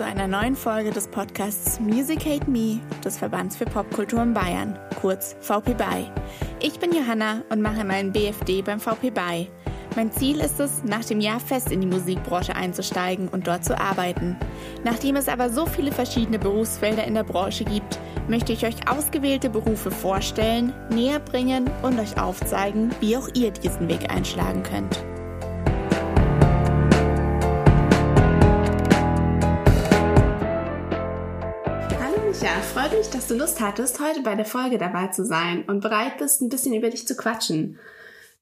Zu einer neuen Folge des Podcasts Music Hate Me des Verbands für Popkultur in Bayern, kurz VP BY. Ich bin Johanna und mache meinen BFD beim VP BY. Mein Ziel ist es, nach dem Jahr fest in die Musikbranche einzusteigen und dort zu arbeiten. Nachdem es aber so viele verschiedene Berufsfelder in der Branche gibt, möchte ich euch ausgewählte Berufe vorstellen, näher bringen und euch aufzeigen, wie auch ihr diesen Weg einschlagen könnt. Freut mich, dass du Lust hattest, heute bei der Folge dabei zu sein und bereit bist, ein bisschen über dich zu quatschen.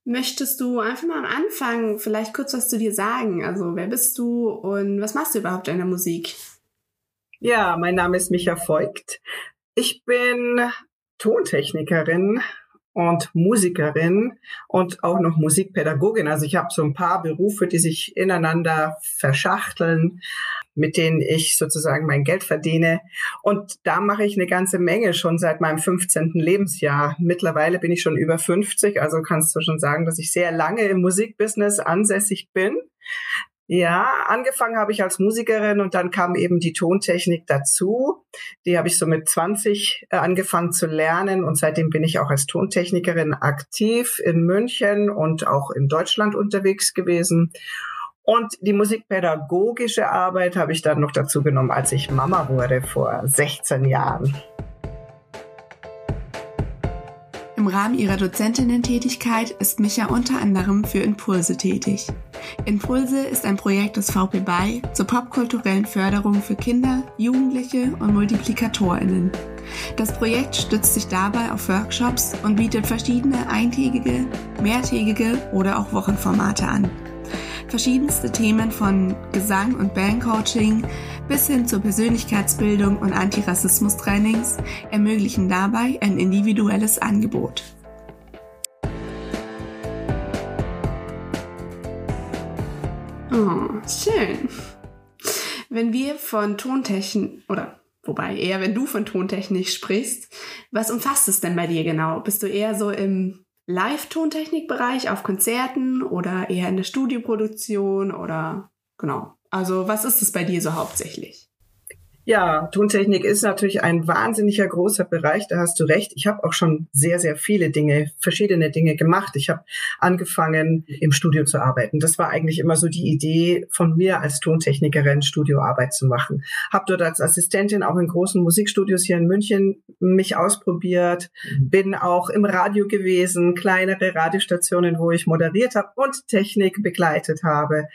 Möchtest du einfach mal am Anfang vielleicht kurz was zu dir sagen? Also, wer bist du und was machst du überhaupt in der Musik? Ja, mein Name ist Micha Voigt. Ich bin Tontechnikerin und Musikerin und auch noch Musikpädagogin. Also ich habe so ein paar Berufe, die sich ineinander verschachteln mit denen ich sozusagen mein Geld verdiene. Und da mache ich eine ganze Menge schon seit meinem 15. Lebensjahr. Mittlerweile bin ich schon über 50, also kannst du schon sagen, dass ich sehr lange im Musikbusiness ansässig bin. Ja, angefangen habe ich als Musikerin und dann kam eben die Tontechnik dazu. Die habe ich so mit 20 äh, angefangen zu lernen und seitdem bin ich auch als Tontechnikerin aktiv in München und auch in Deutschland unterwegs gewesen. Und die musikpädagogische Arbeit habe ich dann noch dazu genommen, als ich Mama wurde vor 16 Jahren. Im Rahmen ihrer Dozentinnen-Tätigkeit ist Micha unter anderem für Impulse tätig. Impulse ist ein Projekt des VP BY zur popkulturellen Förderung für Kinder, Jugendliche und MultiplikatorInnen. Das Projekt stützt sich dabei auf Workshops und bietet verschiedene eintägige, mehrtägige oder auch Wochenformate an. Verschiedenste Themen von Gesang und Bandcoaching bis hin zur Persönlichkeitsbildung und Antirassismus-Trainings ermöglichen dabei ein individuelles Angebot. Oh, schön. Wenn wir von Tontechnik oder wobei eher wenn du von Tontechnik sprichst, was umfasst es denn bei dir genau? Bist du eher so im Live-Tontechnikbereich auf Konzerten oder eher in der Studioproduktion oder genau. Also was ist es bei dir so hauptsächlich? Ja, Tontechnik ist natürlich ein wahnsinniger großer Bereich, da hast du recht. Ich habe auch schon sehr, sehr viele Dinge, verschiedene Dinge gemacht. Ich habe angefangen, im Studio zu arbeiten. Das war eigentlich immer so die Idee von mir als Tontechnikerin, Studioarbeit zu machen. Habe dort als Assistentin auch in großen Musikstudios hier in München mich ausprobiert, mhm. bin auch im Radio gewesen, kleinere Radiostationen, wo ich moderiert habe und Technik begleitet habe.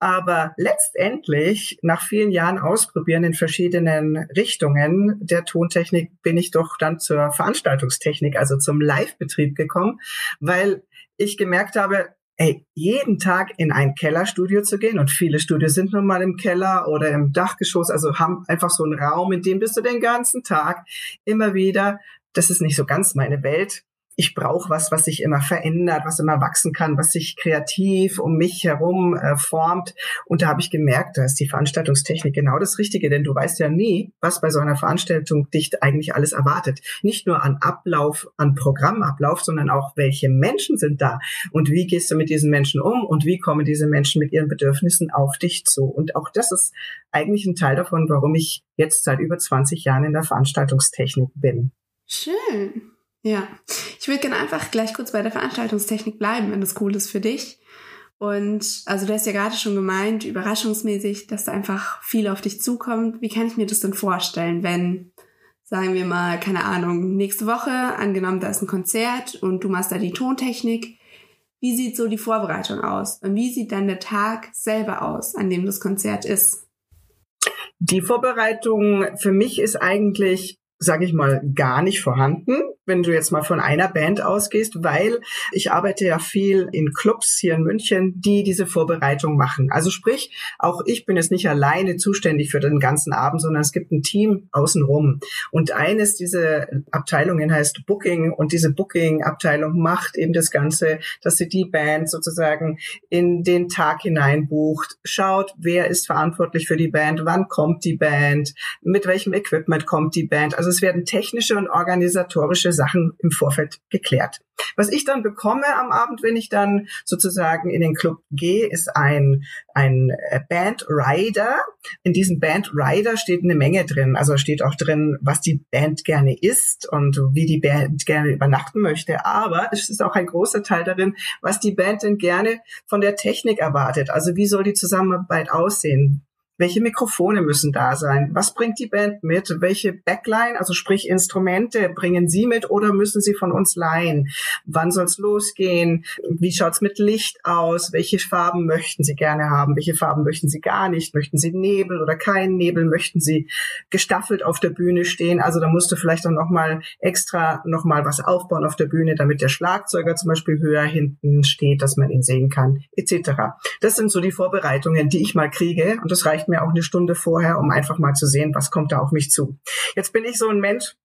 Aber letztendlich, nach vielen Jahren Ausprobieren in verschiedenen Richtungen der Tontechnik, bin ich doch dann zur Veranstaltungstechnik, also zum Live-Betrieb gekommen, weil ich gemerkt habe, ey, jeden Tag in ein Kellerstudio zu gehen und viele Studios sind nun mal im Keller oder im Dachgeschoss, also haben einfach so einen Raum, in dem bist du den ganzen Tag immer wieder. Das ist nicht so ganz meine Welt ich brauche was, was sich immer verändert, was immer wachsen kann, was sich kreativ um mich herum äh, formt. Und da habe ich gemerkt, da ist die Veranstaltungstechnik genau das Richtige, denn du weißt ja nie, was bei so einer Veranstaltung dich eigentlich alles erwartet. Nicht nur an Ablauf, an Programmablauf, sondern auch, welche Menschen sind da und wie gehst du mit diesen Menschen um und wie kommen diese Menschen mit ihren Bedürfnissen auf dich zu. Und auch das ist eigentlich ein Teil davon, warum ich jetzt seit über 20 Jahren in der Veranstaltungstechnik bin. Schön. Ja, ich würde gerne einfach gleich kurz bei der Veranstaltungstechnik bleiben, wenn das cool ist für dich. Und also du hast ja gerade schon gemeint, überraschungsmäßig, dass da einfach viel auf dich zukommt. Wie kann ich mir das denn vorstellen, wenn, sagen wir mal, keine Ahnung, nächste Woche, angenommen, da ist ein Konzert und du machst da die Tontechnik. Wie sieht so die Vorbereitung aus? Und wie sieht dann der Tag selber aus, an dem das Konzert ist? Die Vorbereitung für mich ist eigentlich sage ich mal, gar nicht vorhanden, wenn du jetzt mal von einer Band ausgehst, weil ich arbeite ja viel in Clubs hier in München, die diese Vorbereitung machen. Also sprich, auch ich bin jetzt nicht alleine zuständig für den ganzen Abend, sondern es gibt ein Team außenrum. Und eines dieser Abteilungen heißt Booking und diese Booking-Abteilung macht eben das Ganze, dass sie die Band sozusagen in den Tag hinein bucht, schaut, wer ist verantwortlich für die Band, wann kommt die Band, mit welchem Equipment kommt die Band. Also es werden technische und organisatorische Sachen im Vorfeld geklärt. Was ich dann bekomme am Abend, wenn ich dann sozusagen in den Club gehe, ist ein, ein äh, Band Rider. In diesem Band Rider steht eine Menge drin. Also steht auch drin, was die Band gerne isst und wie die Band gerne übernachten möchte. Aber es ist auch ein großer Teil darin, was die Band denn gerne von der Technik erwartet. Also wie soll die Zusammenarbeit aussehen? Welche Mikrofone müssen da sein? Was bringt die Band mit? Welche Backline, also sprich Instrumente, bringen Sie mit oder müssen Sie von uns leihen? Wann soll es losgehen? Wie schaut's mit Licht aus? Welche Farben möchten Sie gerne haben? Welche Farben möchten Sie gar nicht? Möchten Sie Nebel oder keinen Nebel? Möchten Sie gestaffelt auf der Bühne stehen? Also da musst du vielleicht dann noch mal extra noch mal was aufbauen auf der Bühne, damit der Schlagzeuger zum Beispiel höher hinten steht, dass man ihn sehen kann, etc. Das sind so die Vorbereitungen, die ich mal kriege und das reicht mir auch eine Stunde vorher, um einfach mal zu sehen, was kommt da auf mich zu. Jetzt bin ich so ein Mensch,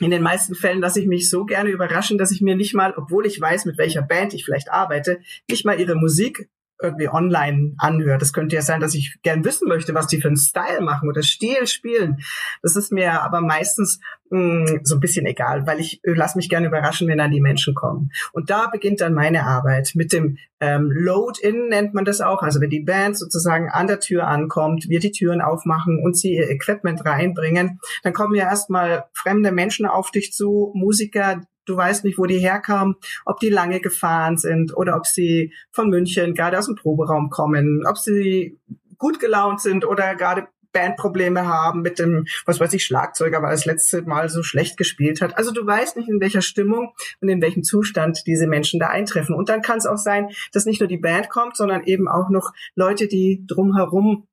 in den meisten Fällen lasse ich mich so gerne überraschen, dass ich mir nicht mal, obwohl ich weiß, mit welcher Band ich vielleicht arbeite, nicht mal ihre Musik irgendwie online anhöre. Das könnte ja sein, dass ich gern wissen möchte, was die für einen Style machen oder Stil spielen. Das ist mir aber meistens mh, hm, so ein bisschen egal, weil ich äh, lasse mich gerne überraschen, wenn dann die Menschen kommen. Und da beginnt dann meine Arbeit mit dem ähm, Load-In nennt man das auch. Also wenn die Band sozusagen an der Tür ankommt, wir die Türen aufmachen und sie ihr Equipment reinbringen, dann kommen ja erstmal fremde Menschen auf dich zu, Musiker, Du weißt nicht, wo die herkamen, ob die lange gefahren sind oder ob sie von München gerade aus dem Proberaum kommen, ob sie gut gelaunt sind oder gerade Bandprobleme haben mit dem, was weiß ich, Schlagzeuger, weil das letzte Mal so schlecht gespielt hat. Also du weißt nicht, in welcher Stimmung und in welchem Zustand diese Menschen da eintreffen. Und dann kann es auch sein, dass nicht nur die Band kommt, sondern eben auch noch Leute, die drumherum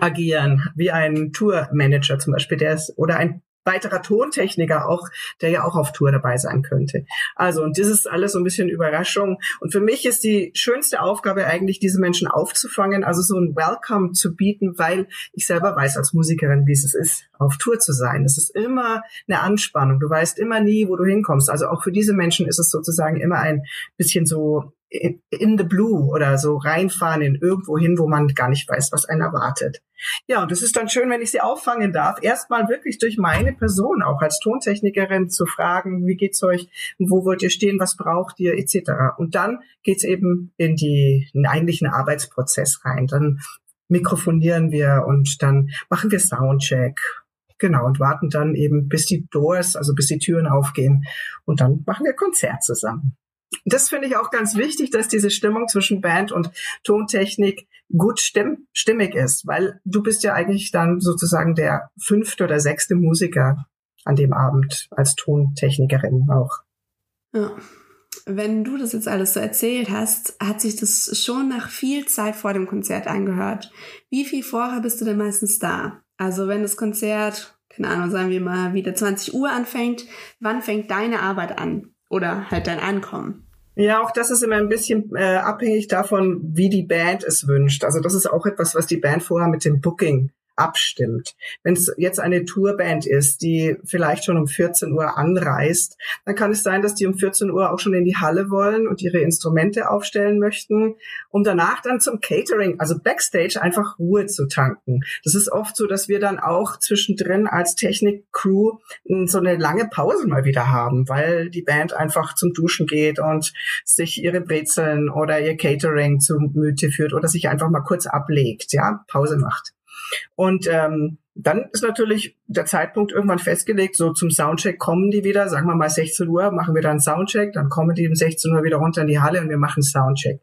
agieren, wie ein Tourmanager zum Beispiel, der ist, oder ein weiterer Tontechniker auch, der ja auch auf Tour dabei sein könnte. Also, und das ist alles so ein bisschen Überraschung. Und für mich ist die schönste Aufgabe eigentlich, diese Menschen aufzufangen, also so ein Welcome zu bieten, weil ich selber weiß als Musikerin, wie es ist, auf Tour zu sein. Es ist immer eine Anspannung. Du weißt immer nie, wo du hinkommst. Also auch für diese Menschen ist es sozusagen immer ein bisschen so in the blue oder so reinfahren in irgendwo hin, wo man gar nicht weiß, was einen erwartet. Ja, und es ist dann schön, wenn ich sie auffangen darf, erstmal wirklich durch meine Person, auch als Tontechnikerin, zu fragen, wie geht's euch, wo wollt ihr stehen, was braucht ihr, etc. Und dann geht's eben in die in den eigentlichen Arbeitsprozess rein. Dann mikrofonieren wir und dann machen wir Soundcheck. Genau, und warten dann eben, bis die Doors, also bis die Türen aufgehen. Und dann machen wir Konzert zusammen das finde ich auch ganz wichtig, dass diese Stimmung zwischen Band und Tontechnik gut stimm stimmig ist, weil du bist ja eigentlich dann sozusagen der fünfte oder sechste Musiker an dem Abend als Tontechnikerin auch. Ja. Wenn du das jetzt alles so erzählt hast, hat sich das schon nach viel Zeit vor dem Konzert angehört. Wie viel vorher bist du denn meistens da? Also wenn das Konzert, keine Ahnung, sagen wir mal, wieder 20 Uhr anfängt, wann fängt deine Arbeit an? Oder halt dein Ankommen? Ja, auch das ist immer ein bisschen äh, abhängig davon, wie die Band es wünscht. Also das ist auch etwas, was die Band vorher mit dem Booking abstimmt. Wenn es jetzt eine Tourband ist, die vielleicht schon um 14 Uhr anreist, dann kann es sein, dass die um 14 Uhr auch schon in die Halle wollen und ihre Instrumente aufstellen möchten, um danach dann zum Catering, also Backstage, einfach Ruhe zu tanken. Das ist oft so, dass wir dann auch zwischendrin als Technik-Crew so eine lange Pause mal wieder haben, weil die Band einfach zum Duschen geht und sich ihre Brezeln oder ihr Catering zum Müte führt oder sich einfach mal kurz ablegt, ja, Pause macht. Und ähm, dann ist natürlich der Zeitpunkt irgendwann festgelegt, so zum Soundcheck kommen die wieder, sagen wir mal 16 Uhr, machen wir dann Soundcheck, dann kommen die um 16 Uhr wieder runter in die Halle und wir machen Soundcheck.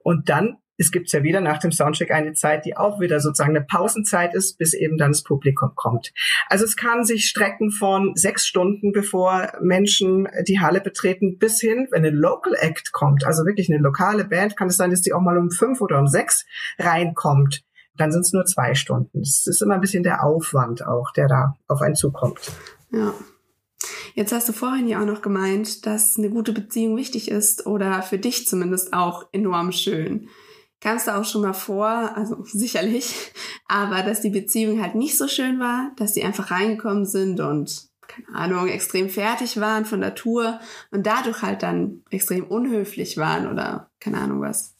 Und dann es gibt ja wieder nach dem Soundcheck eine Zeit, die auch wieder sozusagen eine Pausenzeit ist, bis eben dann das Publikum kommt. Also es kann sich strecken von sechs Stunden, bevor Menschen die Halle betreten, bis hin, wenn ein Local Act kommt, also wirklich eine lokale Band, kann es sein, dass die auch mal um fünf oder um sechs reinkommt dann sind es nur zwei Stunden. Es ist immer ein bisschen der Aufwand auch, der da auf einen zukommt. Ja. Jetzt hast du vorhin ja auch noch gemeint, dass eine gute Beziehung wichtig ist oder für dich zumindest auch enorm schön. Kamst du auch schon mal vor, also sicherlich, aber dass die Beziehung halt nicht so schön war, dass sie einfach reingekommen sind und keine Ahnung, extrem fertig waren von der Tour und dadurch halt dann extrem unhöflich waren oder keine Ahnung was.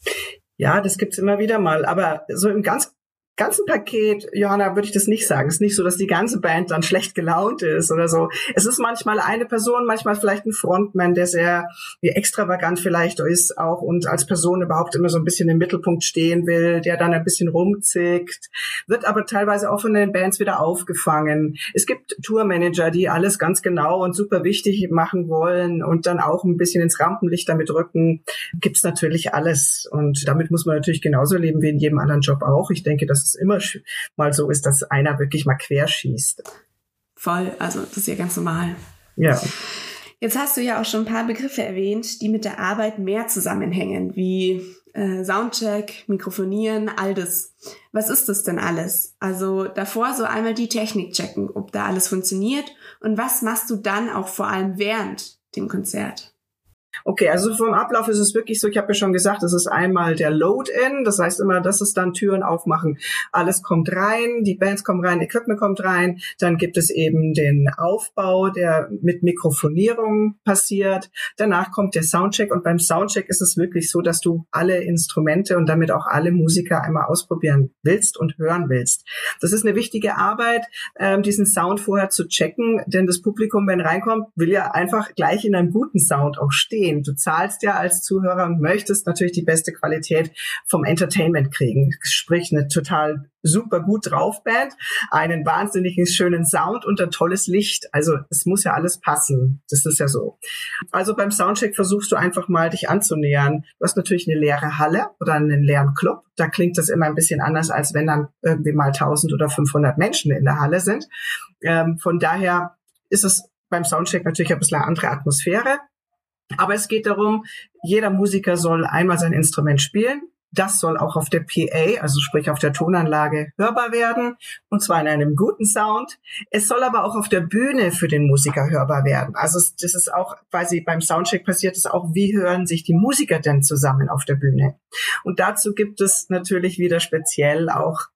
Ja, das gibt's immer wieder mal. Aber so im ganz ganzen Paket, Johanna, würde ich das nicht sagen. Es ist nicht so, dass die ganze Band dann schlecht gelaunt ist oder so. Es ist manchmal eine Person, manchmal vielleicht ein Frontman, der sehr wie extravagant vielleicht ist auch und als Person überhaupt immer so ein bisschen im Mittelpunkt stehen will, der dann ein bisschen rumzickt, wird aber teilweise auch von den Bands wieder aufgefangen. Es gibt Tourmanager, die alles ganz genau und super wichtig machen wollen und dann auch ein bisschen ins Rampenlicht damit rücken. Gibt's natürlich alles und damit muss man natürlich genauso leben wie in jedem anderen Job auch. Ich denke, dass es immer mal so ist, dass einer wirklich mal querschießt. Voll, also das ist ja ganz normal. Ja. Jetzt hast du ja auch schon ein paar Begriffe erwähnt, die mit der Arbeit mehr zusammenhängen, wie äh, Soundcheck, Mikrofonieren, all das. Was ist das denn alles? Also davor so einmal die Technik checken, ob da alles funktioniert und was machst du dann auch vor allem während dem Konzert? Okay, also vom Ablauf ist es wirklich so, ich habe ja schon gesagt, es ist einmal der Load-In, das heißt immer, das ist dann Türen aufmachen. Alles kommt rein, die Bands kommen rein, Equipment kommt rein, dann gibt es eben den Aufbau, der mit Mikrofonierung passiert. Danach kommt der Soundcheck und beim Soundcheck ist es wirklich so, dass du alle Instrumente und damit auch alle Musiker einmal ausprobieren willst und hören willst. Das ist eine wichtige Arbeit, ähm, diesen Sound vorher zu checken, denn das Publikum, wenn reinkommt, will ja einfach gleich in einem guten Sound auch stehen sehen. Du zahlst ja als Zuhörer und möchtest natürlich die beste Qualität vom Entertainment kriegen. Sprich, eine total super gut drauf Band, einen wahnsinnigen schönen Sound und ein tolles Licht. Also es muss ja alles passen. Das ist ja so. Also beim Soundcheck versuchst du einfach mal dich anzunähern. Du hast natürlich eine leere Halle oder einen leeren Club. Da klingt das immer ein bisschen anders, als wenn dann irgendwie mal 1000 oder 500 Menschen in der Halle sind. Ähm, von daher ist es beim Soundcheck natürlich ein bisschen eine andere Atmosphäre. Aber es geht darum, jeder Musiker soll einmal sein Instrument spielen. Das soll auch auf der PA, also sprich auf der Tonanlage, hörbar werden. Und zwar in einem guten Sound. Es soll aber auch auf der Bühne für den Musiker hörbar werden. Also das ist auch quasi beim Soundcheck passiert ist auch, wie hören sich die Musiker denn zusammen auf der Bühne? Und dazu gibt es natürlich wieder speziell auch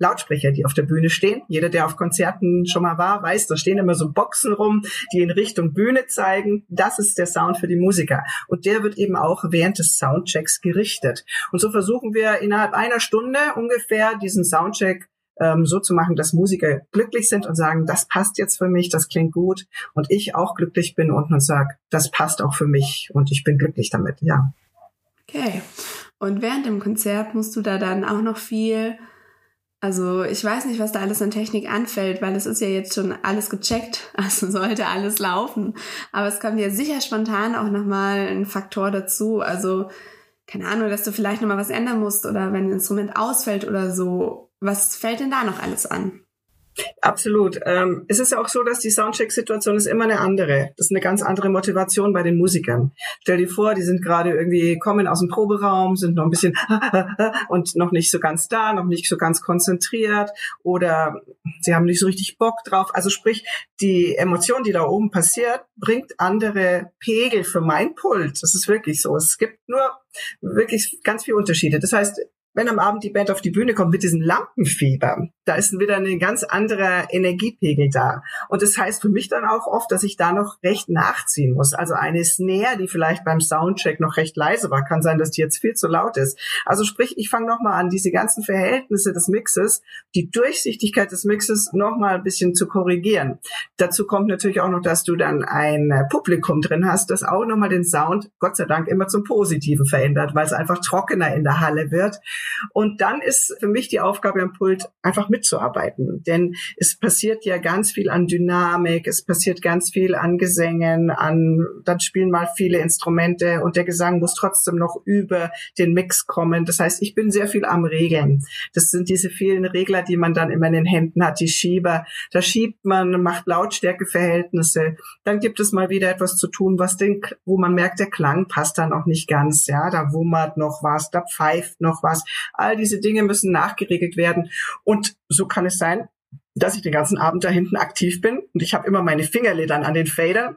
Lautsprecher, die auf der Bühne stehen. Jeder, der auf Konzerten schon mal war, weiß, da stehen immer so Boxen rum, die in Richtung Bühne zeigen. Das ist der Sound für die Musiker. Und der wird eben auch während des Soundchecks gerichtet. Und so versuchen wir innerhalb einer Stunde ungefähr diesen Soundcheck ähm, so zu machen, dass Musiker glücklich sind und sagen, das passt jetzt für mich, das klingt gut. Und ich auch glücklich bin und man sagt, das passt auch für mich und ich bin glücklich damit, ja. Okay. Und während dem Konzert musst du da dann auch noch viel also ich weiß nicht, was da alles an Technik anfällt, weil es ist ja jetzt schon alles gecheckt, also sollte alles laufen. Aber es kommt ja sicher spontan auch nochmal ein Faktor dazu. Also keine Ahnung, dass du vielleicht nochmal was ändern musst oder wenn ein Instrument ausfällt oder so. Was fällt denn da noch alles an? Absolut. Ähm, es ist auch so, dass die Soundcheck-Situation ist immer eine andere. Das ist eine ganz andere Motivation bei den Musikern. Stell dir vor, die sind gerade irgendwie, kommen aus dem Proberaum, sind noch ein bisschen und noch nicht so ganz da, noch nicht so ganz konzentriert oder sie haben nicht so richtig Bock drauf. Also sprich, die Emotion, die da oben passiert, bringt andere Pegel für mein Pult. Das ist wirklich so. Es gibt nur wirklich ganz viele Unterschiede. Das heißt, wenn am Abend die Band auf die Bühne kommt mit diesem Lampenfieber, da ist wieder ein ganz anderer Energiepegel da. Und das heißt für mich dann auch oft, dass ich da noch recht nachziehen muss. Also eine Snare, die vielleicht beim Soundcheck noch recht leise war, kann sein, dass die jetzt viel zu laut ist. Also sprich, ich fange nochmal an, diese ganzen Verhältnisse des Mixes, die Durchsichtigkeit des Mixes nochmal ein bisschen zu korrigieren. Dazu kommt natürlich auch noch, dass du dann ein Publikum drin hast, das auch nochmal den Sound, Gott sei Dank, immer zum Positiven verändert, weil es einfach trockener in der Halle wird und dann ist für mich die Aufgabe am Pult einfach mitzuarbeiten. Denn es passiert ja ganz viel an Dynamik, es passiert ganz viel an Gesängen, an, dann spielen mal viele Instrumente und der Gesang muss trotzdem noch über den Mix kommen. Das heißt, ich bin sehr viel am Regeln. Das sind diese vielen Regler, die man dann immer in den Händen hat, die Schieber. Da schiebt man, macht Lautstärkeverhältnisse. Dann gibt es mal wieder etwas zu tun, was den, wo man merkt, der Klang passt dann auch nicht ganz. Ja, da wummert noch was, da pfeift noch was. All diese Dinge müssen nachgeregelt werden. Und so kann es sein, dass ich den ganzen Abend da hinten aktiv bin und ich habe immer meine Fingerledern an den Fadern.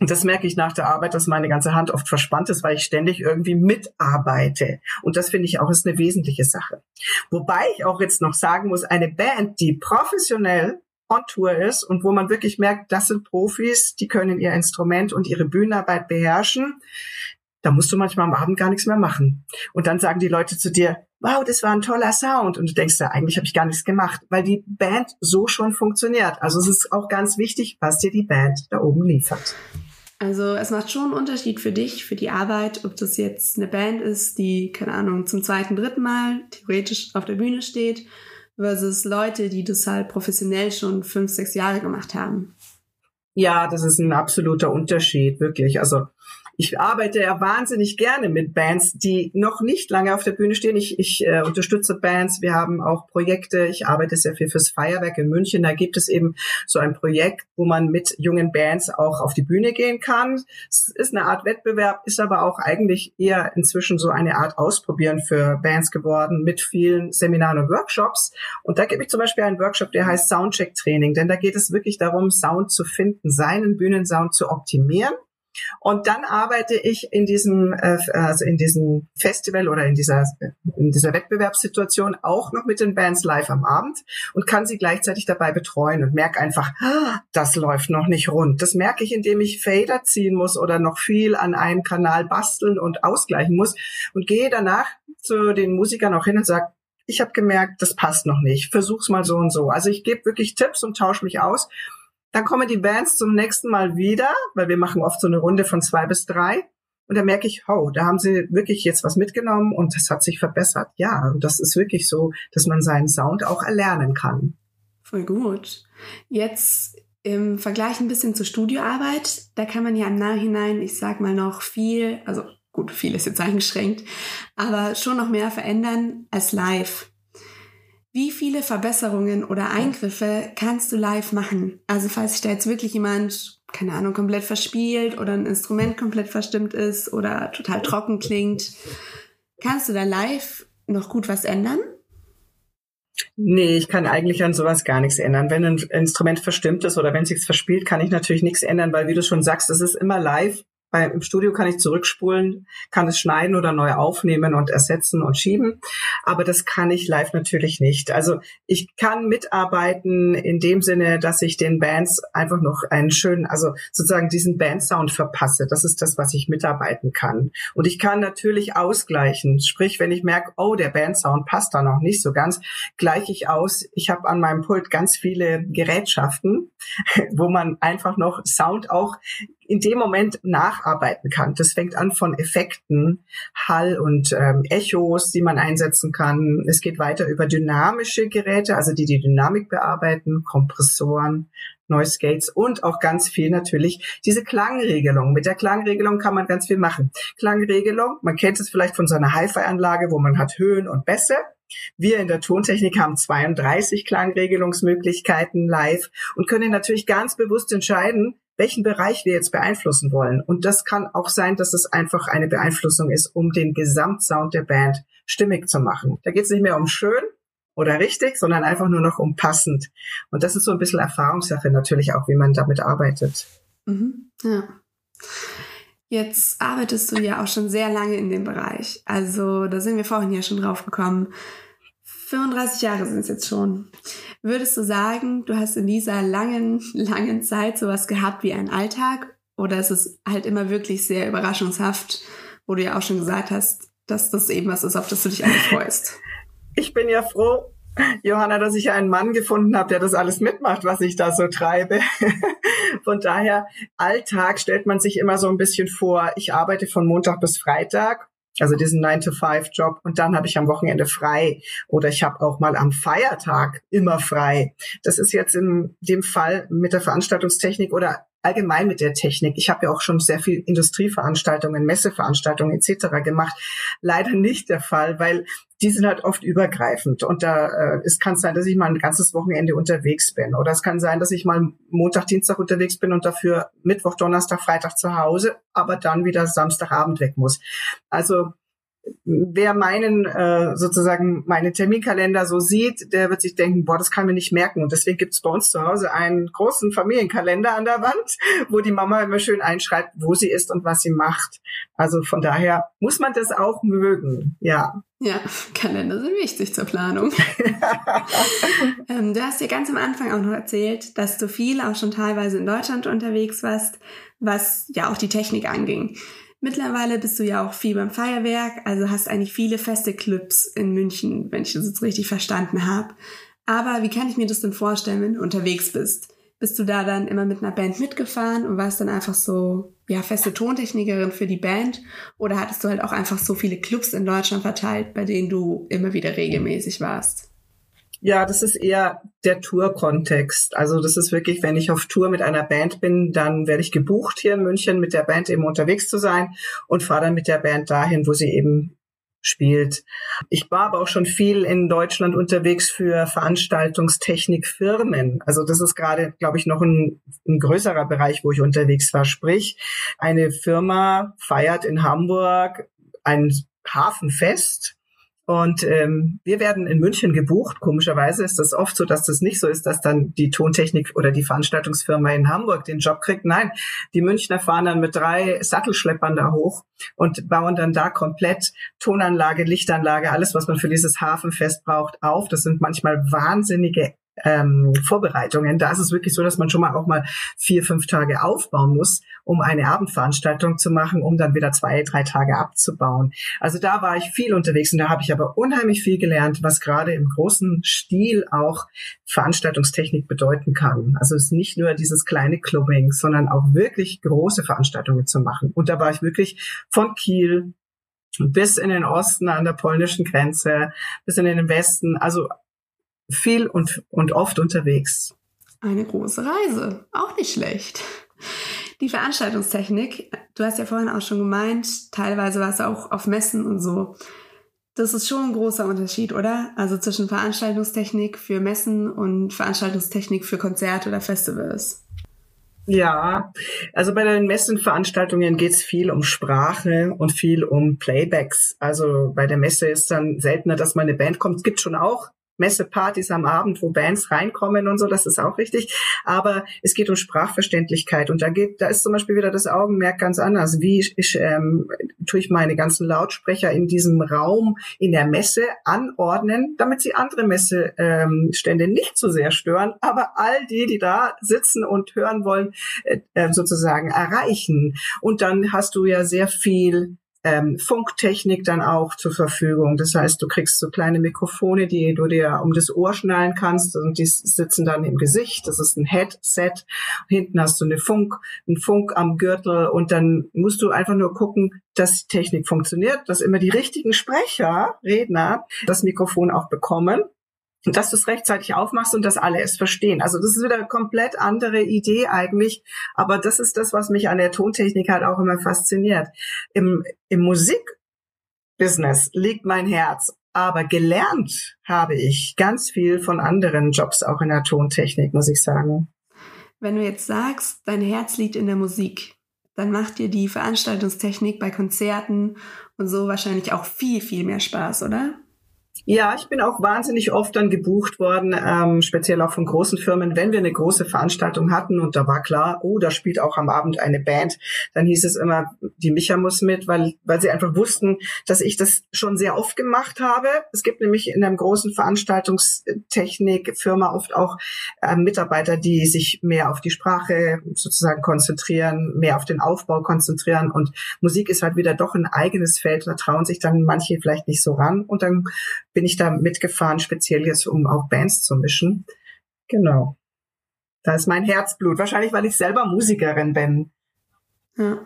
Und das merke ich nach der Arbeit, dass meine ganze Hand oft verspannt ist, weil ich ständig irgendwie mitarbeite. Und das finde ich auch ist eine wesentliche Sache. Wobei ich auch jetzt noch sagen muss, eine Band, die professionell on Tour ist und wo man wirklich merkt, das sind Profis, die können ihr Instrument und ihre Bühnenarbeit beherrschen, da musst du manchmal am Abend gar nichts mehr machen. Und dann sagen die Leute zu dir, wow, das war ein toller Sound. Und du denkst ja, eigentlich habe ich gar nichts gemacht, weil die Band so schon funktioniert. Also es ist auch ganz wichtig, was dir die Band da oben liefert. Also es macht schon einen Unterschied für dich, für die Arbeit, ob das jetzt eine Band ist, die, keine Ahnung, zum zweiten, dritten Mal theoretisch auf der Bühne steht, versus Leute, die das halt professionell schon fünf, sechs Jahre gemacht haben. Ja, das ist ein absoluter Unterschied, wirklich. Also ich arbeite ja wahnsinnig gerne mit Bands, die noch nicht lange auf der Bühne stehen. Ich, ich äh, unterstütze Bands. Wir haben auch Projekte. Ich arbeite sehr viel fürs Feuerwerk in München. Da gibt es eben so ein Projekt, wo man mit jungen Bands auch auf die Bühne gehen kann. Es ist eine Art Wettbewerb, ist aber auch eigentlich eher inzwischen so eine Art Ausprobieren für Bands geworden mit vielen Seminaren und Workshops. Und da gebe ich zum Beispiel einen Workshop, der heißt Soundcheck Training, denn da geht es wirklich darum, Sound zu finden, seinen Bühnensound zu optimieren und dann arbeite ich in diesem, äh, also in diesem Festival oder in dieser, in dieser Wettbewerbssituation auch noch mit den Bands live am Abend und kann sie gleichzeitig dabei betreuen und merke einfach, ah, das läuft noch nicht rund. Das merke ich, indem ich Fader ziehen muss oder noch viel an einem Kanal basteln und ausgleichen muss und gehe danach zu den Musikern auch hin und sage, ich habe gemerkt, das passt noch nicht. Versuch's mal so und so. Also ich gebe wirklich Tipps und tausche mich aus dann kommen die Bands zum nächsten Mal wieder, weil wir machen oft so eine Runde von zwei bis drei. Und da merke ich, oh, da haben sie wirklich jetzt was mitgenommen und das hat sich verbessert. Ja, und das ist wirklich so, dass man seinen Sound auch erlernen kann. Voll gut. Jetzt im Vergleich ein bisschen zur Studioarbeit, da kann man ja im Nachhinein, ich sag mal noch viel, also gut, viel ist jetzt eingeschränkt, aber schon noch mehr verändern als live. Wie viele Verbesserungen oder Eingriffe kannst du live machen? Also falls sich da jetzt wirklich jemand, keine Ahnung, komplett verspielt oder ein Instrument komplett verstimmt ist oder total trocken klingt, kannst du da live noch gut was ändern? Nee, ich kann eigentlich an sowas gar nichts ändern. Wenn ein Instrument verstimmt ist oder wenn es sich verspielt, kann ich natürlich nichts ändern, weil wie du schon sagst, es ist immer live bei, Im Studio kann ich zurückspulen, kann es schneiden oder neu aufnehmen und ersetzen und schieben. Aber das kann ich live natürlich nicht. Also ich kann mitarbeiten in dem Sinne, dass ich den Bands einfach noch einen schönen, also sozusagen diesen Bandsound verpasse. Das ist das, was ich mitarbeiten kann. Und ich kann natürlich ausgleichen. Sprich, wenn ich merke, oh, der Bandsound passt da noch nicht so ganz, gleiche ich aus. Ich habe an meinem Pult ganz viele Gerätschaften, wo man einfach noch Sound auch in dem Moment nacharbeiten kann. Das fängt an von Effekten, Hall und ähm, Echos, die man einsetzen kann. Es geht weiter über dynamische Geräte, also die die Dynamik bearbeiten, Kompressoren, Noise Gates und auch ganz viel natürlich diese Klangregelung. Mit der Klangregelung kann man ganz viel machen. Klangregelung, man kennt es vielleicht von seiner Hi-Fi-Anlage, wo man hat Höhen und Bässe. Wir in der Tontechnik haben 32 Klangregelungsmöglichkeiten live und können natürlich ganz bewusst entscheiden, welchen Bereich wir jetzt beeinflussen wollen. Und das kann auch sein, dass es einfach eine Beeinflussung ist, um den Gesamtsound der Band stimmig zu machen. Da geht es nicht mehr um schön oder richtig, sondern einfach nur noch um passend. Und das ist so ein bisschen Erfahrungssache natürlich auch, wie man damit arbeitet. Mhm, ja. Jetzt arbeitest du ja auch schon sehr lange in dem Bereich. Also da sind wir vorhin ja schon drauf gekommen. 35 Jahre sind es jetzt schon. Würdest du sagen, du hast in dieser langen, langen Zeit sowas gehabt wie einen Alltag? Oder ist es halt immer wirklich sehr überraschungshaft, wo du ja auch schon gesagt hast, dass das eben was ist, auf das du dich eigentlich freust? Ich bin ja froh, Johanna, dass ich einen Mann gefunden habe, der das alles mitmacht, was ich da so treibe. Von daher, Alltag stellt man sich immer so ein bisschen vor. Ich arbeite von Montag bis Freitag also diesen 9-to-5-Job und dann habe ich am Wochenende frei oder ich habe auch mal am Feiertag immer frei. Das ist jetzt in dem Fall mit der Veranstaltungstechnik oder allgemein mit der Technik. Ich habe ja auch schon sehr viel Industrieveranstaltungen, Messeveranstaltungen etc. gemacht. Leider nicht der Fall, weil die sind halt oft übergreifend. Und da äh, es kann sein, dass ich mal ein ganzes Wochenende unterwegs bin. Oder es kann sein, dass ich mal Montag, Dienstag unterwegs bin und dafür Mittwoch, Donnerstag, Freitag zu Hause, aber dann wieder Samstagabend weg muss. Also wer meinen äh, sozusagen meinen Terminkalender so sieht, der wird sich denken, boah, das kann mir nicht merken. Und deswegen gibt es bei uns zu Hause einen großen Familienkalender an der Wand, wo die Mama immer schön einschreibt, wo sie ist und was sie macht. Also von daher muss man das auch mögen, ja. Ja, Kalender sind wichtig zur Planung. ähm, du hast ja ganz am Anfang auch noch erzählt, dass du viel auch schon teilweise in Deutschland unterwegs warst, was ja auch die Technik anging. Mittlerweile bist du ja auch viel beim Feuerwerk, also hast eigentlich viele feste Clubs in München, wenn ich das jetzt richtig verstanden habe. Aber wie kann ich mir das denn vorstellen, wenn du unterwegs bist? Bist du da dann immer mit einer Band mitgefahren und warst dann einfach so, ja, feste Tontechnikerin für die Band? Oder hattest du halt auch einfach so viele Clubs in Deutschland verteilt, bei denen du immer wieder regelmäßig warst? Ja, das ist eher der Tour-Kontext. Also das ist wirklich, wenn ich auf Tour mit einer Band bin, dann werde ich gebucht hier in München mit der Band eben unterwegs zu sein und fahre dann mit der Band dahin, wo sie eben spielt. Ich war aber auch schon viel in Deutschland unterwegs für Veranstaltungstechnikfirmen. Also das ist gerade, glaube ich, noch ein, ein, größerer Bereich, wo ich unterwegs war. Sprich, eine Firma feiert in Hamburg ein Hafenfest und ähm, wir werden in München gebucht. Komischerweise ist das oft so, dass das nicht so ist, dass dann die Tontechnik oder die Veranstaltungsfirma in Hamburg den Job kriegt. Nein, die Münchner fahren dann mit drei Sattelschleppern da hoch und bauen dann da komplett Tonanlage, Lichtanlage, alles, was man für dieses Hafenfest braucht, auf. Das sind manchmal wahnsinnige ähm, Vorbereitungen. Da ist es wirklich so, dass man schon mal auch mal vier, fünf Tage aufbauen muss, um eine Abendveranstaltung zu machen, um dann wieder zwei, drei Tage abzubauen. Also da war ich viel unterwegs und da habe ich aber unheimlich viel gelernt, was gerade im großen Stil auch Veranstaltungstechnik bedeuten kann. Also es ist nicht nur dieses kleine Clubbing, sondern auch wirklich große Veranstaltungen zu machen. Und da war ich wirklich von Kiel bis in den Osten an der polnischen Grenze, bis in den Westen, also viel und, und oft unterwegs. Eine große Reise, auch nicht schlecht. Die Veranstaltungstechnik, du hast ja vorhin auch schon gemeint, teilweise war es auch auf Messen und so. Das ist schon ein großer Unterschied, oder? Also zwischen Veranstaltungstechnik für Messen und Veranstaltungstechnik für Konzerte oder Festivals. Ja, also bei den Messenveranstaltungen geht es viel um Sprache und viel um Playbacks. Also bei der Messe ist dann seltener, dass mal eine Band kommt. Es gibt schon auch Messepartys am Abend, wo Bands reinkommen und so, das ist auch richtig. Aber es geht um Sprachverständlichkeit und da geht, da ist zum Beispiel wieder das Augenmerk ganz anders. Wie ich, ähm, tue ich meine ganzen Lautsprecher in diesem Raum in der Messe anordnen, damit sie andere Messestände ähm, nicht so sehr stören, aber all die, die da sitzen und hören wollen, äh, sozusagen erreichen. Und dann hast du ja sehr viel ähm, Funktechnik dann auch zur Verfügung. Das heißt, du kriegst so kleine Mikrofone, die du dir um das Ohr schnallen kannst und die sitzen dann im Gesicht. Das ist ein Headset. Hinten hast du eine Funk, einen Funk am Gürtel und dann musst du einfach nur gucken, dass die Technik funktioniert, dass immer die richtigen Sprecher, Redner, das Mikrofon auch bekommen und dass du es rechtzeitig aufmachst und dass alle es verstehen. Also das ist wieder eine komplett andere Idee eigentlich, aber das ist das, was mich an der Tontechnik halt auch immer fasziniert. Im, im Musikbusiness liegt mein Herz, aber gelernt habe ich ganz viel von anderen Jobs auch in der Tontechnik, muss ich sagen. Wenn du jetzt sagst, dein Herz liegt in der Musik, dann macht dir die Veranstaltungstechnik bei Konzerten und so wahrscheinlich auch viel, viel mehr Spaß, oder? Ja, ich bin auch wahnsinnig oft dann gebucht worden, ähm, speziell auch von großen Firmen, wenn wir eine große Veranstaltung hatten und da war klar, oh, da spielt auch am Abend eine Band, dann hieß es immer, die Micha muss mit, weil, weil sie einfach wussten, dass ich das schon sehr oft gemacht habe. Es gibt nämlich in einem großen Veranstaltungstechnikfirma oft auch äh, Mitarbeiter, die sich mehr auf die Sprache sozusagen konzentrieren, mehr auf den Aufbau konzentrieren. Und Musik ist halt wieder doch ein eigenes Feld, da trauen sich dann manche vielleicht nicht so ran. Und dann bin ich da mitgefahren, speziell jetzt, um auch Bands zu mischen. Genau. Da ist mein Herzblut. Wahrscheinlich, weil ich selber Musikerin bin. Ja.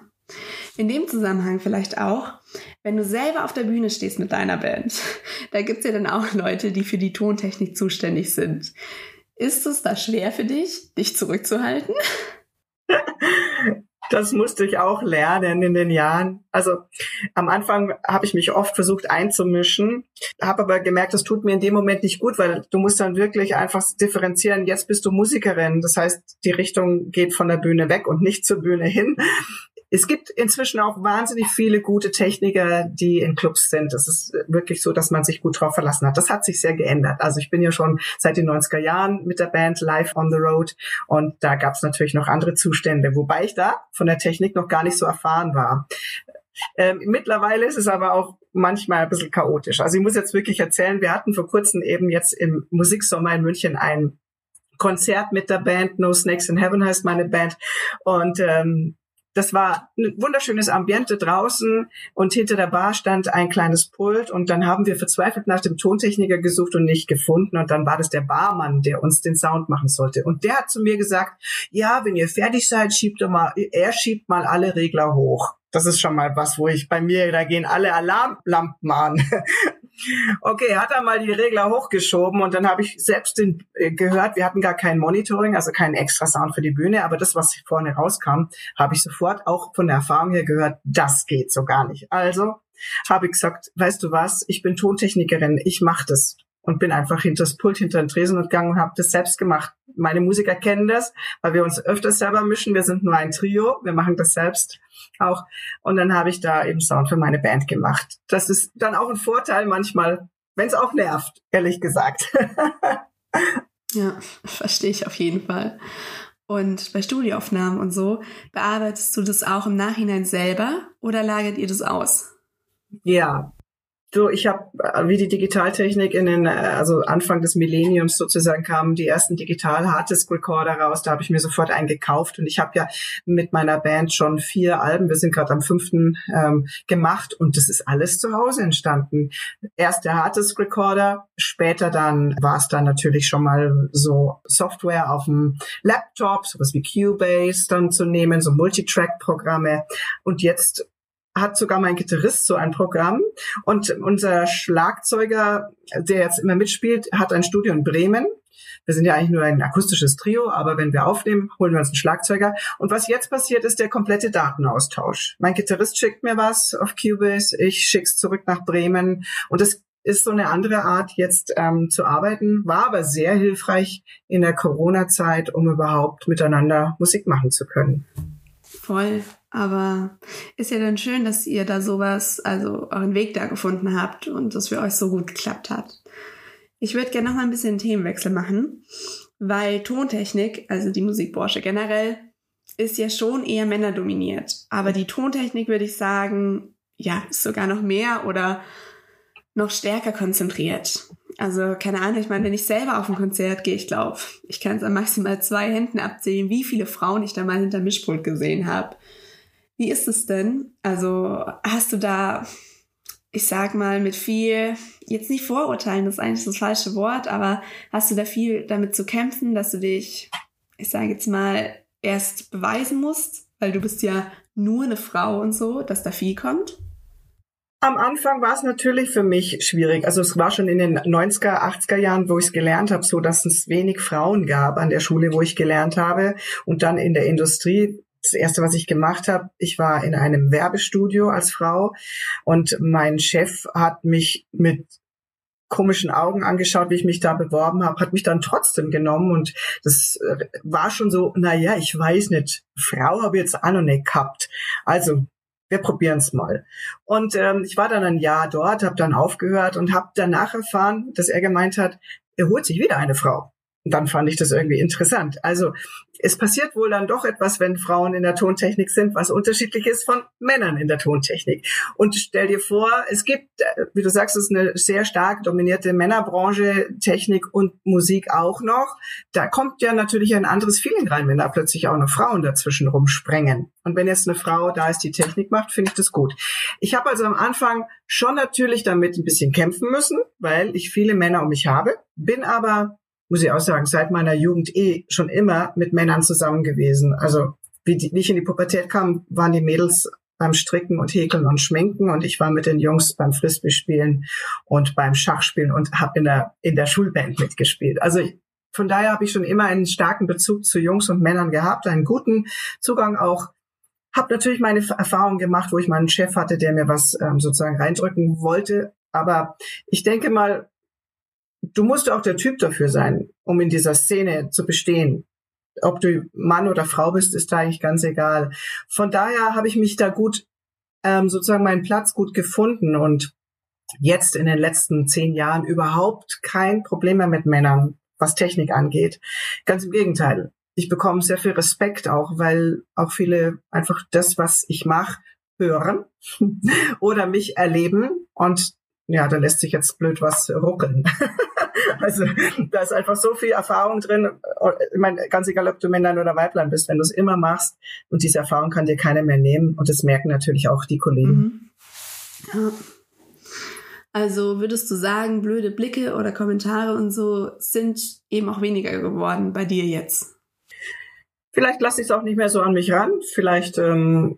In dem Zusammenhang vielleicht auch, wenn du selber auf der Bühne stehst mit deiner Band, da gibt es ja dann auch Leute, die für die Tontechnik zuständig sind. Ist es da schwer für dich, dich zurückzuhalten? Das musste ich auch lernen in den Jahren. Also am Anfang habe ich mich oft versucht einzumischen, habe aber gemerkt, das tut mir in dem Moment nicht gut, weil du musst dann wirklich einfach differenzieren. Jetzt bist du Musikerin, das heißt, die Richtung geht von der Bühne weg und nicht zur Bühne hin. Es gibt inzwischen auch wahnsinnig viele gute Techniker, die in Clubs sind. Es ist wirklich so, dass man sich gut drauf verlassen hat. Das hat sich sehr geändert. Also ich bin ja schon seit den 90er Jahren mit der Band live on the road und da gab es natürlich noch andere Zustände, wobei ich da von der Technik noch gar nicht so erfahren war. Ähm, mittlerweile ist es aber auch manchmal ein bisschen chaotisch. Also ich muss jetzt wirklich erzählen, wir hatten vor kurzem eben jetzt im Musiksommer in München ein Konzert mit der Band No Snakes in Heaven heißt meine Band und ähm, das war ein wunderschönes Ambiente draußen und hinter der Bar stand ein kleines Pult und dann haben wir verzweifelt nach dem Tontechniker gesucht und nicht gefunden und dann war das der Barmann, der uns den Sound machen sollte und der hat zu mir gesagt, ja, wenn ihr fertig seid, schiebt doch mal, er schiebt mal alle Regler hoch. Das ist schon mal was, wo ich bei mir, da gehen alle Alarmlampen an. Okay, hat er mal die Regler hochgeschoben und dann habe ich selbst den, äh, gehört, wir hatten gar kein Monitoring, also keinen extra Sound für die Bühne, aber das, was vorne rauskam, habe ich sofort auch von der Erfahrung her gehört, das geht so gar nicht. Also habe ich gesagt, weißt du was, ich bin Tontechnikerin, ich mache das und bin einfach hinter das Pult, hinter den Tresen und gegangen und habe das selbst gemacht. Meine Musiker kennen das, weil wir uns öfters selber mischen. Wir sind nur ein Trio, wir machen das selbst auch. Und dann habe ich da eben Sound für meine Band gemacht. Das ist dann auch ein Vorteil manchmal, wenn es auch nervt, ehrlich gesagt. ja, verstehe ich auf jeden Fall. Und bei Studioaufnahmen und so, bearbeitest du das auch im Nachhinein selber oder lagert ihr das aus? Ja, Du, ich habe, äh, wie die Digitaltechnik in den, äh, also Anfang des Millenniums sozusagen kamen die ersten digital Harddisk Recorder raus. Da habe ich mir sofort einen gekauft und ich habe ja mit meiner Band schon vier Alben, wir sind gerade am fünften ähm, gemacht und das ist alles zu Hause entstanden. Erst der Harddisk Recorder, später dann war es dann natürlich schon mal so Software auf dem Laptop, sowas wie Cubase dann zu nehmen, so Multitrack-Programme und jetzt hat sogar mein Gitarrist so ein Programm und unser Schlagzeuger, der jetzt immer mitspielt, hat ein Studio in Bremen. Wir sind ja eigentlich nur ein akustisches Trio, aber wenn wir aufnehmen, holen wir uns einen Schlagzeuger. Und was jetzt passiert, ist der komplette Datenaustausch. Mein Gitarrist schickt mir was auf Cubase, ich schick's zurück nach Bremen und das ist so eine andere Art, jetzt ähm, zu arbeiten, war aber sehr hilfreich in der Corona-Zeit, um überhaupt miteinander Musik machen zu können. Voll. Aber ist ja dann schön, dass ihr da sowas, also euren Weg da gefunden habt und das für euch so gut geklappt hat. Ich würde gerne noch mal ein bisschen Themenwechsel machen, weil Tontechnik, also die Musikbranche generell, ist ja schon eher männerdominiert. Aber die Tontechnik würde ich sagen, ja, ist sogar noch mehr oder noch stärker konzentriert. Also keine Ahnung, ich meine, wenn ich selber auf ein Konzert gehe, ich glaube, ich kann es an maximal zwei Händen abzählen, wie viele Frauen ich da mal hinter Mischpult gesehen habe. Wie ist es denn? Also hast du da, ich sag mal, mit viel, jetzt nicht Vorurteilen, das ist eigentlich das falsche Wort, aber hast du da viel damit zu kämpfen, dass du dich, ich sage jetzt mal, erst beweisen musst, weil du bist ja nur eine Frau und so, dass da viel kommt? Am Anfang war es natürlich für mich schwierig. Also es war schon in den 90er, 80er Jahren, wo ich es gelernt habe, so dass es wenig Frauen gab an der Schule, wo ich gelernt habe. Und dann in der Industrie das erste, was ich gemacht habe, ich war in einem Werbestudio als Frau und mein Chef hat mich mit komischen Augen angeschaut, wie ich mich da beworben habe, hat mich dann trotzdem genommen und das äh, war schon so, na ja, ich weiß nicht, Frau habe jetzt auch noch nicht gehabt. Also wir probieren es mal. Und ähm, ich war dann ein Jahr dort, habe dann aufgehört und habe danach erfahren, dass er gemeint hat, er holt sich wieder eine Frau. Dann fand ich das irgendwie interessant. Also es passiert wohl dann doch etwas, wenn Frauen in der Tontechnik sind, was unterschiedlich ist von Männern in der Tontechnik. Und stell dir vor, es gibt, äh, wie du sagst, es ist eine sehr stark dominierte Männerbranche, Technik und Musik auch noch. Da kommt ja natürlich ein anderes Feeling rein, wenn da plötzlich auch noch Frauen dazwischen rumsprengen. Und wenn jetzt eine Frau da ist, die Technik macht, finde ich das gut. Ich habe also am Anfang schon natürlich damit ein bisschen kämpfen müssen, weil ich viele Männer um mich habe, bin aber muss ich auch sagen, seit meiner Jugend eh schon immer mit Männern zusammen gewesen. Also wie, die, wie ich in die Pubertät kam, waren die Mädels beim Stricken und Häkeln und Schminken und ich war mit den Jungs beim Frisbee-Spielen und beim Schachspielen und habe in der, in der Schulband mitgespielt. Also von daher habe ich schon immer einen starken Bezug zu Jungs und Männern gehabt, einen guten Zugang auch. Habe natürlich meine Erfahrungen gemacht, wo ich meinen Chef hatte, der mir was ähm, sozusagen reindrücken wollte. Aber ich denke mal, du musst auch der Typ dafür sein, um in dieser Szene zu bestehen. Ob du Mann oder Frau bist, ist eigentlich ganz egal. Von daher habe ich mich da gut, ähm, sozusagen meinen Platz gut gefunden und jetzt in den letzten zehn Jahren überhaupt kein Problem mehr mit Männern, was Technik angeht. Ganz im Gegenteil. Ich bekomme sehr viel Respekt auch, weil auch viele einfach das, was ich mache, hören oder mich erleben und ja, da lässt sich jetzt blöd was ruckeln. also da ist einfach so viel Erfahrung drin. Ich meine, ganz egal, ob du Männlein oder Weiblein bist, wenn du es immer machst und diese Erfahrung kann dir keiner mehr nehmen und das merken natürlich auch die Kollegen. Mhm. Ja. Also würdest du sagen, blöde Blicke oder Kommentare und so sind eben auch weniger geworden bei dir jetzt? Vielleicht lasse ich es auch nicht mehr so an mich ran. Vielleicht ähm,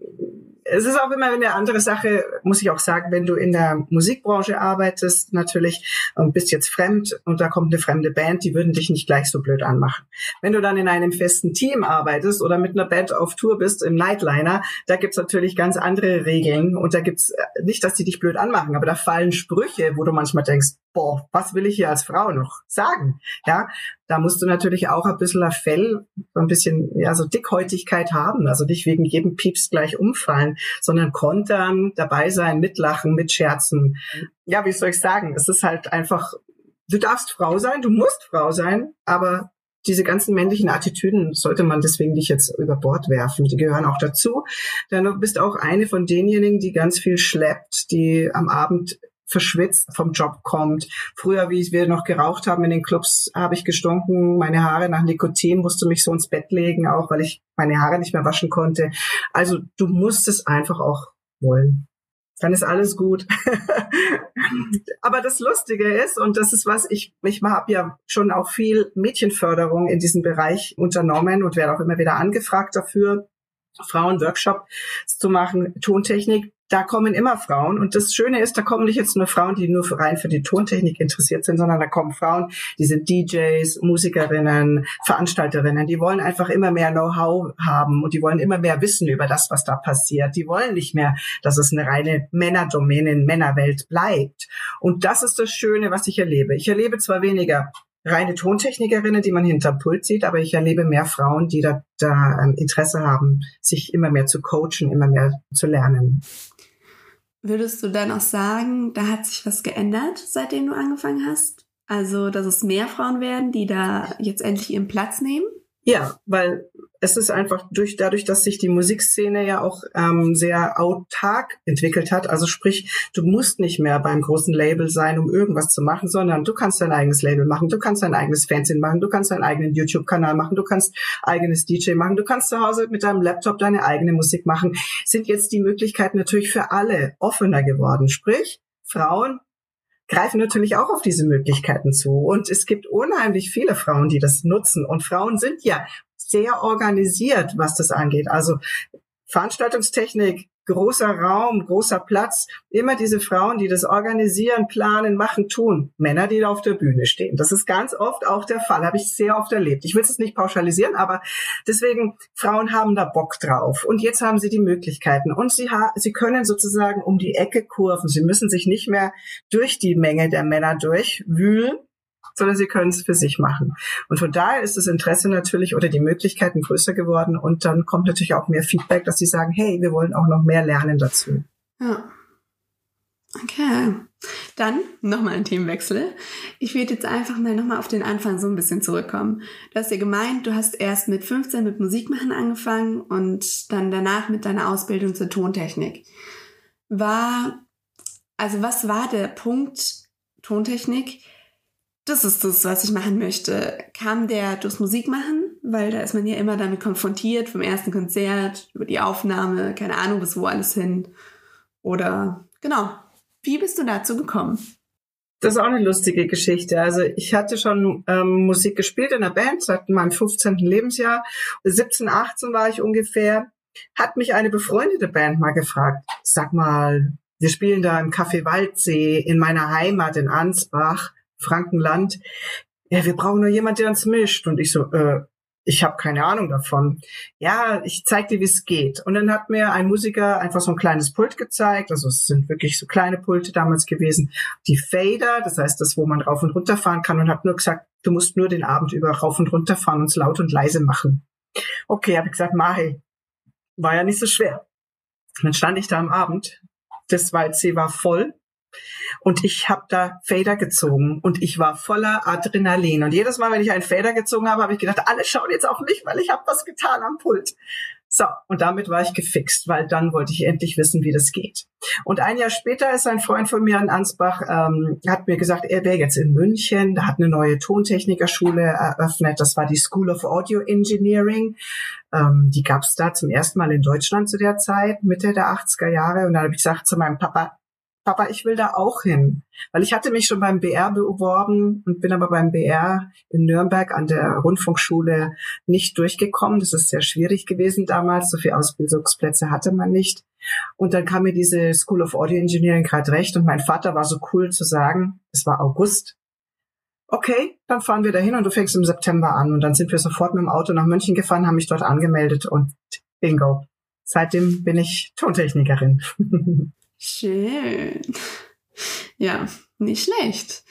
es ist auch immer eine andere Sache, muss ich auch sagen, wenn du in der Musikbranche arbeitest, natürlich und bist jetzt fremd und da kommt eine fremde Band, die würden dich nicht gleich so blöd anmachen. Wenn du dann in einem festen Team arbeitest oder mit einer Band auf Tour bist im Nightliner, da gibt's natürlich ganz andere Regeln und da gibt's äh, nicht, dass die dich blöd anmachen, aber da fallen Sprüche, wo du manchmal denkst, boah, was will ich hier als Frau noch sagen? Ja, da musst du natürlich auch ein bisschen Fell, ein bisschen, ja, so Dickhäutigkeit haben. Also nicht wegen jedem Pieps gleich umfallen, sondern kontern, dabei sein, mitlachen, mitscherzen. Ja, wie soll ich sagen? Es ist halt einfach, du darfst Frau sein, du musst Frau sein, aber diese ganzen männlichen Attitüden sollte man deswegen nicht jetzt über Bord werfen. Die gehören auch dazu. Denn du bist auch eine von denjenigen, die ganz viel schleppt, die am Abend verschwitzt vom Job kommt. Früher, wie wir noch geraucht haben in den Clubs, habe ich gestunken, meine Haare nach Nikotin, musste mich so ins Bett legen, auch weil ich meine Haare nicht mehr waschen konnte. Also du musst es einfach auch wollen. Dann ist alles gut. Aber das Lustige ist, und das ist was, ich, ich habe ja schon auch viel Mädchenförderung in diesem Bereich unternommen und werde auch immer wieder angefragt dafür, Frauenworkshop zu machen, Tontechnik da kommen immer Frauen. Und das Schöne ist, da kommen nicht jetzt nur Frauen, die nur rein für die Tontechnik interessiert sind, sondern da kommen Frauen, die sind DJs, Musikerinnen, Veranstalterinnen. Die wollen einfach immer mehr Know-how haben und die wollen immer mehr wissen über das, was da passiert. Die wollen nicht mehr, dass es eine reine Männerdomäne Männerwelt bleibt. Und das ist das Schöne, was ich erlebe. Ich erlebe zwar weniger reine Tontechnikerinnen, die man hinter Pult sieht, aber ich erlebe mehr Frauen, die da, da ähm, Interesse haben, sich immer mehr zu coachen, immer mehr zu lernen. Würdest du dann auch sagen, da hat sich was geändert, seitdem du angefangen hast? Also, dass es mehr Frauen werden, die da jetzt endlich ihren Platz nehmen? Ja, weil es ist einfach durch dadurch, dass sich die Musikszene ja auch ähm, sehr autark entwickelt hat. Also sprich, du musst nicht mehr beim großen Label sein, um irgendwas zu machen, sondern du kannst dein eigenes Label machen, du kannst dein eigenes Fernsehen machen, du kannst deinen eigenen YouTube-Kanal machen, du kannst eigenes DJ machen, du kannst zu Hause mit deinem Laptop deine eigene Musik machen. Sind jetzt die Möglichkeiten natürlich für alle offener geworden. Sprich, Frauen greifen natürlich auch auf diese Möglichkeiten zu. Und es gibt unheimlich viele Frauen, die das nutzen. Und Frauen sind ja sehr organisiert, was das angeht. Also Veranstaltungstechnik, großer Raum, großer Platz, immer diese Frauen, die das organisieren, planen, machen, tun. Männer, die da auf der Bühne stehen. Das ist ganz oft auch der Fall, habe ich sehr oft erlebt. Ich will es nicht pauschalisieren, aber deswegen, Frauen haben da Bock drauf. Und jetzt haben sie die Möglichkeiten. Und sie, sie können sozusagen um die Ecke kurven. Sie müssen sich nicht mehr durch die Menge der Männer durchwühlen, sondern sie können es für sich machen. Und von daher ist das Interesse natürlich oder die Möglichkeiten größer geworden und dann kommt natürlich auch mehr Feedback, dass sie sagen, hey, wir wollen auch noch mehr lernen dazu. Ja. Okay. Dann nochmal ein Themenwechsel. Ich würde jetzt einfach mal nochmal auf den Anfang so ein bisschen zurückkommen. Du hast ja gemeint, du hast erst mit 15 mit Musikmachen angefangen und dann danach mit deiner Ausbildung zur Tontechnik. War, also was war der Punkt Tontechnik, das ist das, was ich machen möchte. Kam der durchs Musikmachen, weil da ist man ja immer damit konfrontiert, vom ersten Konzert, über die Aufnahme, keine Ahnung, bis wo alles hin. Oder genau. Wie bist du dazu gekommen? Das ist auch eine lustige Geschichte. Also ich hatte schon ähm, Musik gespielt in der Band seit meinem 15. Lebensjahr. 17, 18 war ich ungefähr. Hat mich eine befreundete Band mal gefragt, sag mal, wir spielen da im Café Waldsee in meiner Heimat in Ansbach Frankenland. Ja, wir brauchen nur jemand, der uns mischt. Und ich so, äh, ich habe keine Ahnung davon. Ja, ich zeig dir, wie es geht. Und dann hat mir ein Musiker einfach so ein kleines Pult gezeigt. Also es sind wirklich so kleine Pulte damals gewesen. Die Fader, das heißt das, wo man rauf und runter fahren kann und hat nur gesagt, du musst nur den Abend über rauf und runter fahren und es laut und leise machen. Okay, habe ich gesagt, Mahi. War ja nicht so schwer. Und dann stand ich da am Abend. Das Waldsee war voll. Und ich habe da Fader gezogen und ich war voller Adrenalin. Und jedes Mal, wenn ich einen Fader gezogen habe, habe ich gedacht, alle schauen jetzt auf mich, weil ich habe was getan am Pult. So, und damit war ich gefixt, weil dann wollte ich endlich wissen, wie das geht. Und ein Jahr später ist ein Freund von mir in Ansbach, ähm, hat mir gesagt, er wäre jetzt in München, da hat eine neue Tontechnikerschule eröffnet, das war die School of Audio Engineering. Ähm, die gab es da zum ersten Mal in Deutschland zu der Zeit, Mitte der 80er Jahre. Und dann habe ich gesagt zu meinem Papa, Papa, ich will da auch hin. Weil ich hatte mich schon beim BR beworben und bin aber beim BR in Nürnberg an der Rundfunkschule nicht durchgekommen. Das ist sehr schwierig gewesen damals. So viele Ausbildungsplätze hatte man nicht. Und dann kam mir diese School of Audio Engineering gerade recht und mein Vater war so cool zu sagen, es war August. Okay, dann fahren wir dahin und du fängst im September an. Und dann sind wir sofort mit dem Auto nach München gefahren, haben mich dort angemeldet und bingo. Seitdem bin ich Tontechnikerin. Schön. Ja, nicht schlecht.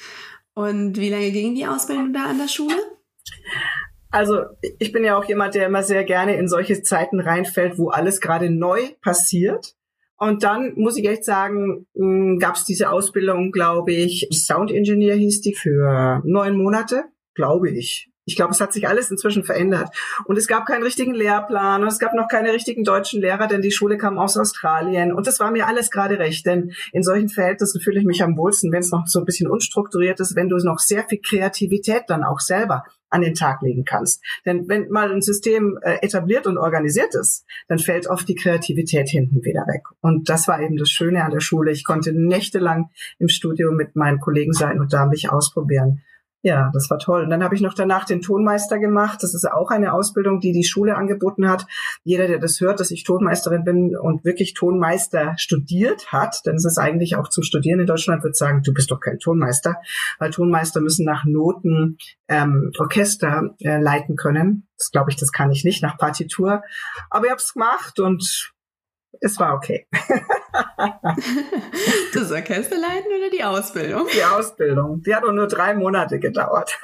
Und wie lange ging die Ausbildung da an der Schule? Also ich bin ja auch jemand, der immer sehr gerne in solche Zeiten reinfällt, wo alles gerade neu passiert. Und dann muss ich echt sagen, hm, gab es diese Ausbildung, glaube ich, Sound Engineer hieß die für neun Monate, glaube ich. Ich glaube, es hat sich alles inzwischen verändert. Und es gab keinen richtigen Lehrplan und es gab noch keine richtigen deutschen Lehrer, denn die Schule kam aus Australien. Und das war mir alles gerade recht, denn in solchen Verhältnissen fühle ich mich am wohlsten, wenn es noch so ein bisschen unstrukturiert ist, wenn du noch sehr viel Kreativität dann auch selber an den Tag legen kannst. Denn wenn mal ein System äh, etabliert und organisiert ist, dann fällt oft die Kreativität hinten wieder weg. Und das war eben das Schöne an der Schule. Ich konnte nächtelang im Studio mit meinen Kollegen sein und da mich ausprobieren. Ja, das war toll. Und dann habe ich noch danach den Tonmeister gemacht. Das ist auch eine Ausbildung, die die Schule angeboten hat. Jeder, der das hört, dass ich Tonmeisterin bin und wirklich Tonmeister studiert hat, denn es ist eigentlich auch zum Studieren in Deutschland, wird sagen, du bist doch kein Tonmeister, weil Tonmeister müssen nach Noten ähm, Orchester äh, leiten können. Das glaube ich, das kann ich nicht nach Partitur. Aber ich habe es gemacht und es war okay. das Orchesterleiten oder die Ausbildung? Die Ausbildung. Die hat nur drei Monate gedauert.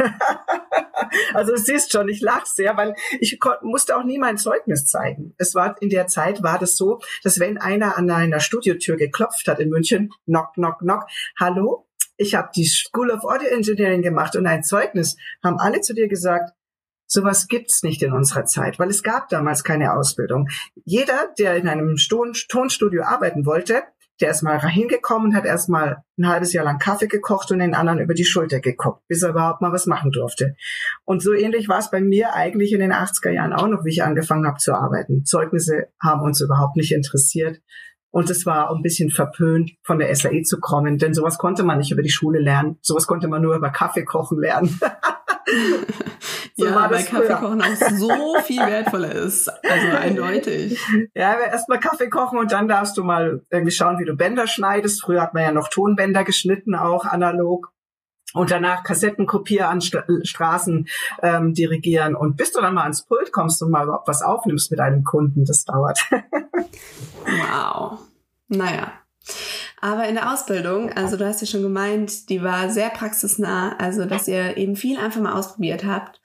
also du siehst schon, ich lache sehr, weil ich musste auch nie mein Zeugnis zeigen. Es war in der Zeit war das so, dass wenn einer an einer Studiotür geklopft hat in München, knock, knock, knock, hallo, ich habe die School of Audio Engineering gemacht und ein Zeugnis, haben alle zu dir gesagt, Sowas gibt's nicht in unserer Zeit, weil es gab damals keine Ausbildung. Jeder, der in einem Tonstudio arbeiten wollte, der ist mal hingekommen und hat erstmal ein halbes Jahr lang Kaffee gekocht und den anderen über die Schulter geguckt, bis er überhaupt mal was machen durfte. Und so ähnlich war es bei mir eigentlich in den 80er Jahren auch noch, wie ich angefangen habe zu arbeiten. Zeugnisse haben uns überhaupt nicht interessiert. Und es war ein bisschen verpönt, von der SAE zu kommen, denn sowas konnte man nicht über die Schule lernen. Sowas konnte man nur über Kaffee kochen lernen. so ja, weil Kaffeekochen auch so viel wertvoller ist. Also eindeutig. Ja, erstmal Kaffee kochen und dann darfst du mal irgendwie schauen, wie du Bänder schneidest. Früher hat man ja noch Tonbänder geschnitten, auch analog. Und danach Kassettenkopier an St Straßen ähm, dirigieren. Und bis du dann mal ans Pult kommst und mal überhaupt was aufnimmst mit einem Kunden, das dauert. wow. Naja, aber in der Ausbildung, also du hast ja schon gemeint, die war sehr praxisnah, also dass ihr eben viel einfach mal ausprobiert habt.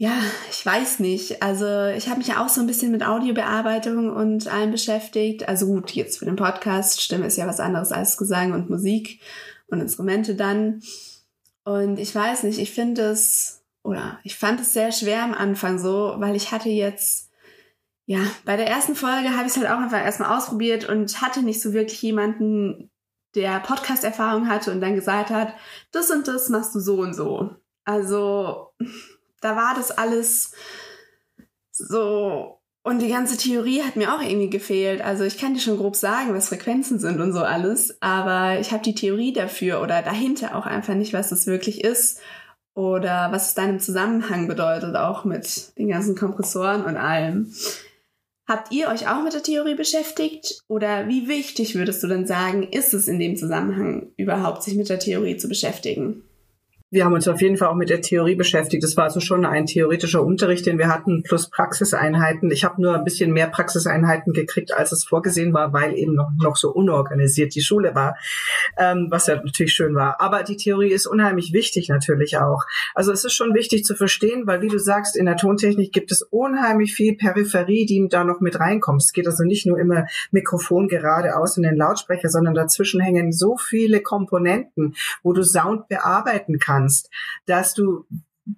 Ja, ich weiß nicht. Also ich habe mich ja auch so ein bisschen mit Audiobearbeitung und allem beschäftigt. Also gut, jetzt für den Podcast, Stimme ist ja was anderes als Gesang und Musik und Instrumente dann. Und ich weiß nicht, ich finde es, oder ich fand es sehr schwer am Anfang so, weil ich hatte jetzt ja, bei der ersten Folge habe ich es halt auch einfach erstmal ausprobiert und hatte nicht so wirklich jemanden, der Podcast-Erfahrung hatte und dann gesagt hat, das und das machst du so und so. Also, da war das alles so. Und die ganze Theorie hat mir auch irgendwie gefehlt. Also ich kann dir schon grob sagen, was Frequenzen sind und so alles, aber ich habe die Theorie dafür oder dahinter auch einfach nicht, was es wirklich ist oder was es dann im Zusammenhang bedeutet, auch mit den ganzen Kompressoren und allem. Habt ihr euch auch mit der Theorie beschäftigt? Oder wie wichtig würdest du denn sagen, ist es in dem Zusammenhang überhaupt, sich mit der Theorie zu beschäftigen? Wir haben uns auf jeden Fall auch mit der Theorie beschäftigt. Das war also schon ein theoretischer Unterricht, den wir hatten, plus Praxiseinheiten. Ich habe nur ein bisschen mehr Praxiseinheiten gekriegt, als es vorgesehen war, weil eben noch, noch so unorganisiert die Schule war, ähm, was ja natürlich schön war. Aber die Theorie ist unheimlich wichtig natürlich auch. Also es ist schon wichtig zu verstehen, weil wie du sagst, in der Tontechnik gibt es unheimlich viel Peripherie, die da noch mit reinkommt. Es geht also nicht nur immer Mikrofon geradeaus in den Lautsprecher, sondern dazwischen hängen so viele Komponenten, wo du Sound bearbeiten kannst kannst, dass du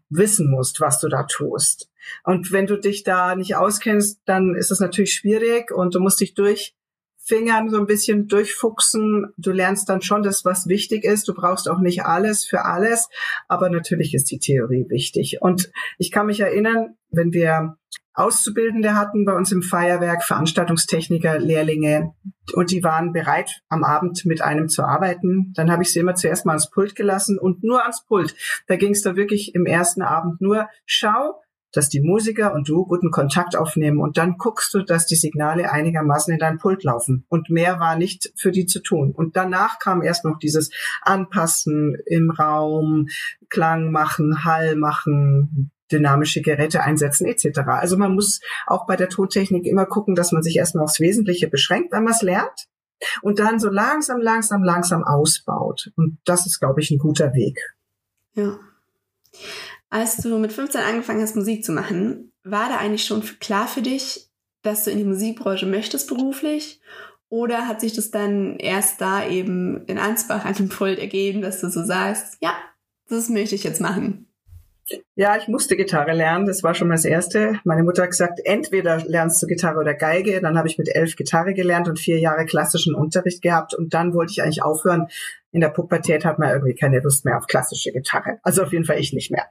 wissen musst, was du da tust. Und wenn du dich da nicht auskennst, dann ist es natürlich schwierig und du musst dich durch Fingern so ein bisschen durchfuchsen. Du lernst dann schon das, was wichtig ist. Du brauchst auch nicht alles für alles, aber natürlich ist die Theorie wichtig. Und ich kann mich erinnern, wenn wir Auszubildende hatten bei uns im Feuerwerk, Veranstaltungstechniker, Lehrlinge, und die waren bereit, am Abend mit einem zu arbeiten. Dann habe ich sie immer zuerst mal ans Pult gelassen und nur ans Pult. Da ging es da wirklich im ersten Abend nur, schau, dass die Musiker und du guten Kontakt aufnehmen und dann guckst du, dass die Signale einigermaßen in dein Pult laufen. Und mehr war nicht für die zu tun. Und danach kam erst noch dieses Anpassen im Raum, Klang machen, Hall machen, dynamische Geräte einsetzen etc. Also man muss auch bei der Tontechnik immer gucken, dass man sich erstmal aufs Wesentliche beschränkt, wenn man es lernt und dann so langsam, langsam, langsam ausbaut. Und das ist, glaube ich, ein guter Weg. Ja. Als du mit 15 angefangen hast, Musik zu machen, war da eigentlich schon klar für dich, dass du in die Musikbranche möchtest beruflich? Oder hat sich das dann erst da eben in Ansbach an dem Pult ergeben, dass du so sagst, ja, das möchte ich jetzt machen? Ja, ich musste Gitarre lernen. Das war schon mal das Erste. Meine Mutter hat gesagt, entweder lernst du Gitarre oder Geige. Dann habe ich mit elf Gitarre gelernt und vier Jahre klassischen Unterricht gehabt. Und dann wollte ich eigentlich aufhören, in der Pubertät hat man irgendwie keine Lust mehr auf klassische Gitarre. Also auf jeden Fall ich nicht mehr.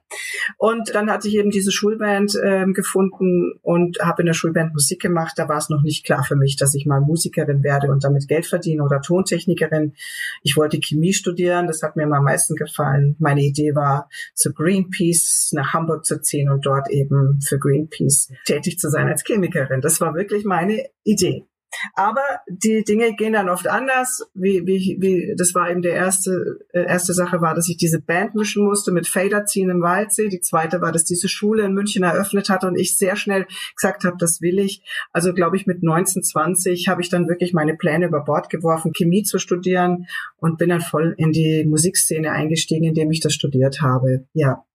Und dann hatte ich eben diese Schulband ähm, gefunden und habe in der Schulband Musik gemacht. Da war es noch nicht klar für mich, dass ich mal Musikerin werde und damit Geld verdiene oder Tontechnikerin. Ich wollte Chemie studieren, das hat mir am meisten gefallen. Meine Idee war, zu Greenpeace nach Hamburg zu ziehen und dort eben für Greenpeace tätig zu sein als Chemikerin. Das war wirklich meine Idee. Aber die Dinge gehen dann oft anders. Wie, wie, wie, das war eben der erste, äh, erste Sache war, dass ich diese Band mischen musste mit Fader ziehen im Waldsee. Die zweite war, dass diese Schule in München eröffnet hat und ich sehr schnell gesagt habe, das will ich. Also glaube ich mit 19, 20 habe ich dann wirklich meine Pläne über Bord geworfen, Chemie zu studieren und bin dann voll in die Musikszene eingestiegen, indem ich das studiert habe. Ja.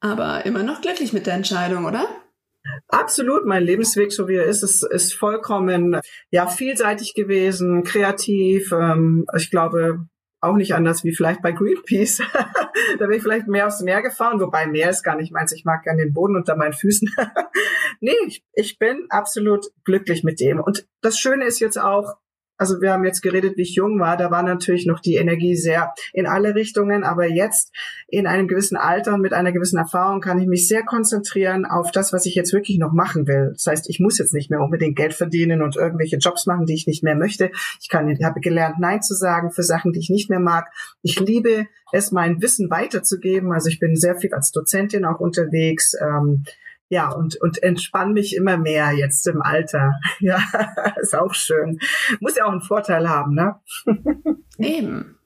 Aber immer noch glücklich mit der Entscheidung, oder? Absolut, mein Lebensweg, so wie er ist, ist, ist vollkommen ja vielseitig gewesen, kreativ. Ähm, ich glaube auch nicht anders wie vielleicht bei Greenpeace. da bin ich vielleicht mehr aufs Meer gefahren, wobei Meer ist gar nicht meins. Ich mag gerne den Boden unter meinen Füßen. nee, ich, ich bin absolut glücklich mit dem. Und das Schöne ist jetzt auch, also wir haben jetzt geredet, wie ich jung war, da war natürlich noch die Energie sehr in alle Richtungen, aber jetzt in einem gewissen Alter und mit einer gewissen Erfahrung kann ich mich sehr konzentrieren auf das, was ich jetzt wirklich noch machen will. Das heißt, ich muss jetzt nicht mehr unbedingt Geld verdienen und irgendwelche Jobs machen, die ich nicht mehr möchte. Ich kann, ich habe gelernt, Nein zu sagen für Sachen, die ich nicht mehr mag. Ich liebe es, mein Wissen weiterzugeben. Also ich bin sehr viel als Dozentin auch unterwegs. Ähm, ja, und, und entspann mich immer mehr jetzt im Alter. Ja, ist auch schön. Muss ja auch einen Vorteil haben, ne? Eben.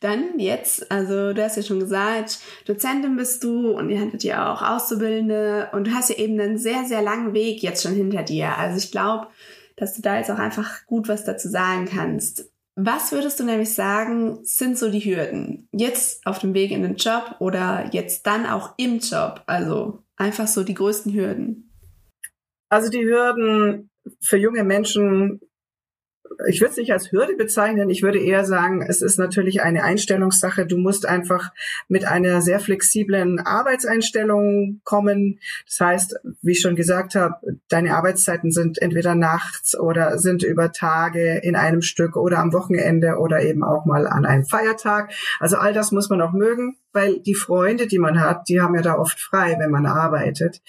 Dann jetzt, also du hast ja schon gesagt, Dozentin bist du und ihr hattet ja auch Auszubildende und du hast ja eben einen sehr, sehr langen Weg jetzt schon hinter dir. Also ich glaube, dass du da jetzt auch einfach gut was dazu sagen kannst. Was würdest du nämlich sagen, sind so die Hürden? Jetzt auf dem Weg in den Job oder jetzt dann auch im Job? Also einfach so die größten Hürden? Also die Hürden für junge Menschen, ich würde es nicht als Hürde bezeichnen, ich würde eher sagen, es ist natürlich eine Einstellungssache. Du musst einfach mit einer sehr flexiblen Arbeitseinstellung kommen. Das heißt, wie ich schon gesagt habe, deine Arbeitszeiten sind entweder nachts oder sind über Tage in einem Stück oder am Wochenende oder eben auch mal an einem Feiertag. Also all das muss man auch mögen weil die Freunde, die man hat, die haben ja da oft frei, wenn man arbeitet.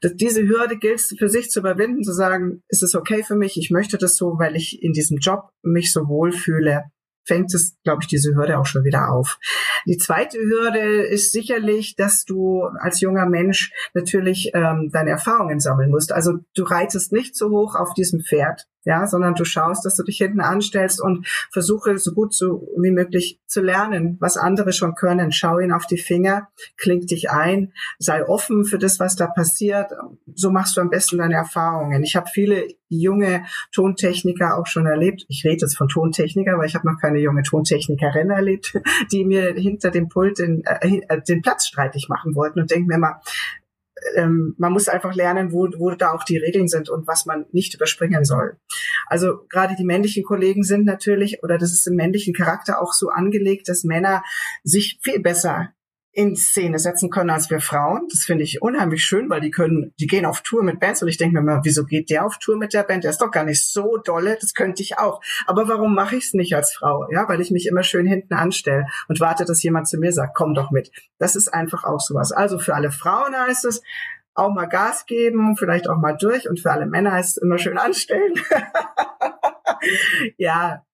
Das, diese Hürde gilt für sich zu überwinden, zu sagen, ist es okay für mich, ich möchte das so, weil ich in diesem Job mich so wohl fühle fängt es, glaube ich, diese Hürde auch schon wieder auf. Die zweite Hürde ist sicherlich, dass du als junger Mensch natürlich ähm, deine Erfahrungen sammeln musst. Also du reitest nicht so hoch auf diesem Pferd, ja, sondern du schaust, dass du dich hinten anstellst und versuche so gut so wie möglich zu lernen, was andere schon können. Schau ihnen auf die Finger, kling dich ein, sei offen für das, was da passiert. So machst du am besten deine Erfahrungen. Ich habe viele junge Tontechniker auch schon erlebt. Ich rede jetzt von Tontechniker, weil ich habe noch keine junge Tontechnikerin erlebt, die mir hinter dem Pult den, äh, den Platz streitig machen wollten und denke mir mal, ähm, man muss einfach lernen, wo, wo da auch die Regeln sind und was man nicht überspringen soll. Also gerade die männlichen Kollegen sind natürlich, oder das ist im männlichen Charakter auch so angelegt, dass Männer sich viel besser in Szene setzen können als wir Frauen. Das finde ich unheimlich schön, weil die können, die gehen auf Tour mit Bands und ich denke mir mal, wieso geht der auf Tour mit der Band? Der ist doch gar nicht so dolle, das könnte ich auch. Aber warum mache ich es nicht als Frau? Ja, weil ich mich immer schön hinten anstelle und warte, dass jemand zu mir sagt, komm doch mit. Das ist einfach auch sowas. Also für alle Frauen heißt es, auch mal Gas geben, vielleicht auch mal durch und für alle Männer heißt es immer schön anstellen. ja,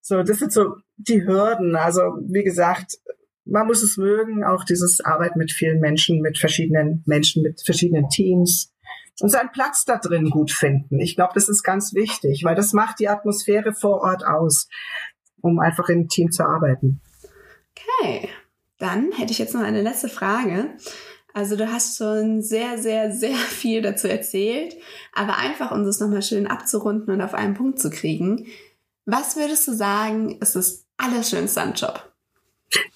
so, das sind so die Hürden. Also, wie gesagt, man muss es mögen, auch dieses Arbeit mit vielen Menschen, mit verschiedenen Menschen, mit verschiedenen Teams und seinen Platz da drin gut finden. Ich glaube, das ist ganz wichtig, weil das macht die Atmosphäre vor Ort aus, um einfach im Team zu arbeiten. Okay, dann hätte ich jetzt noch eine letzte Frage. Also du hast schon sehr, sehr, sehr viel dazu erzählt, aber einfach, um das nochmal schön abzurunden und auf einen Punkt zu kriegen. Was würdest du sagen, ist das Allerschönste am Job?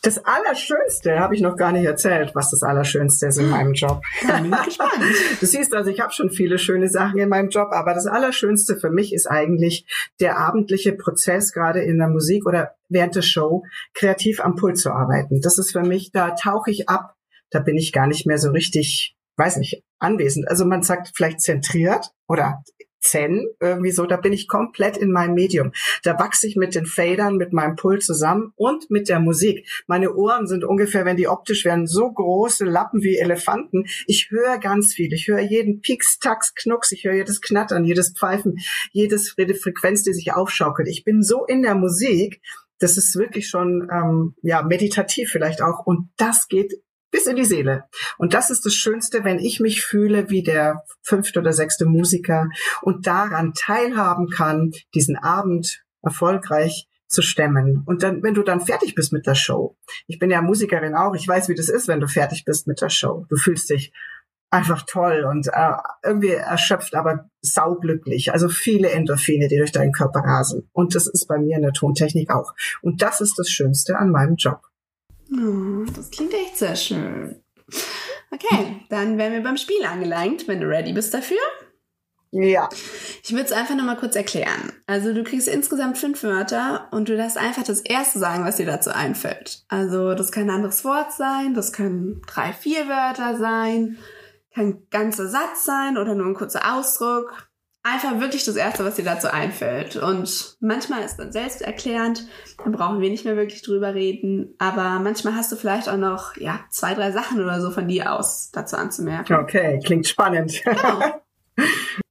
Das Allerschönste habe ich noch gar nicht erzählt, was das Allerschönste ist in meinem Job. Bin ich gespannt. Du siehst also, ich habe schon viele schöne Sachen in meinem Job, aber das Allerschönste für mich ist eigentlich der abendliche Prozess, gerade in der Musik oder während der Show, kreativ am Pult zu arbeiten. Das ist für mich, da tauche ich ab, da bin ich gar nicht mehr so richtig, weiß nicht, anwesend. Also man sagt vielleicht zentriert oder Zen, irgendwie so, da bin ich komplett in meinem Medium. Da wachse ich mit den Fadern, mit meinem Pult zusammen und mit der Musik. Meine Ohren sind ungefähr, wenn die optisch werden, so große Lappen wie Elefanten. Ich höre ganz viel. Ich höre jeden Pieks, Tax, Knucks. Ich höre jedes Knattern, jedes Pfeifen, jedes, jede Frequenz, die sich aufschaukelt. Ich bin so in der Musik, das ist wirklich schon ähm, ja meditativ vielleicht auch und das geht bis in die Seele. Und das ist das Schönste, wenn ich mich fühle wie der fünfte oder sechste Musiker und daran teilhaben kann, diesen Abend erfolgreich zu stemmen. Und dann, wenn du dann fertig bist mit der Show, ich bin ja Musikerin auch, ich weiß, wie das ist, wenn du fertig bist mit der Show. Du fühlst dich einfach toll und äh, irgendwie erschöpft, aber sauglücklich. Also viele Endorphine, die durch deinen Körper rasen. Und das ist bei mir in der Tontechnik auch. Und das ist das Schönste an meinem Job. Oh, das klingt echt sehr schön. Okay, dann wären wir beim Spiel angelangt, wenn du ready bist dafür. Ja. Ich würde es einfach nochmal kurz erklären. Also du kriegst insgesamt fünf Wörter und du darfst einfach das erste sagen, was dir dazu einfällt. Also das kann ein anderes Wort sein, das können drei, vier Wörter sein, kann ein ganzer Satz sein oder nur ein kurzer Ausdruck einfach wirklich das Erste, was dir dazu einfällt. Und manchmal ist dann selbsterklärend, dann brauchen wir nicht mehr wirklich drüber reden. Aber manchmal hast du vielleicht auch noch ja, zwei, drei Sachen oder so von dir aus dazu anzumerken. Okay, klingt spannend. Genau.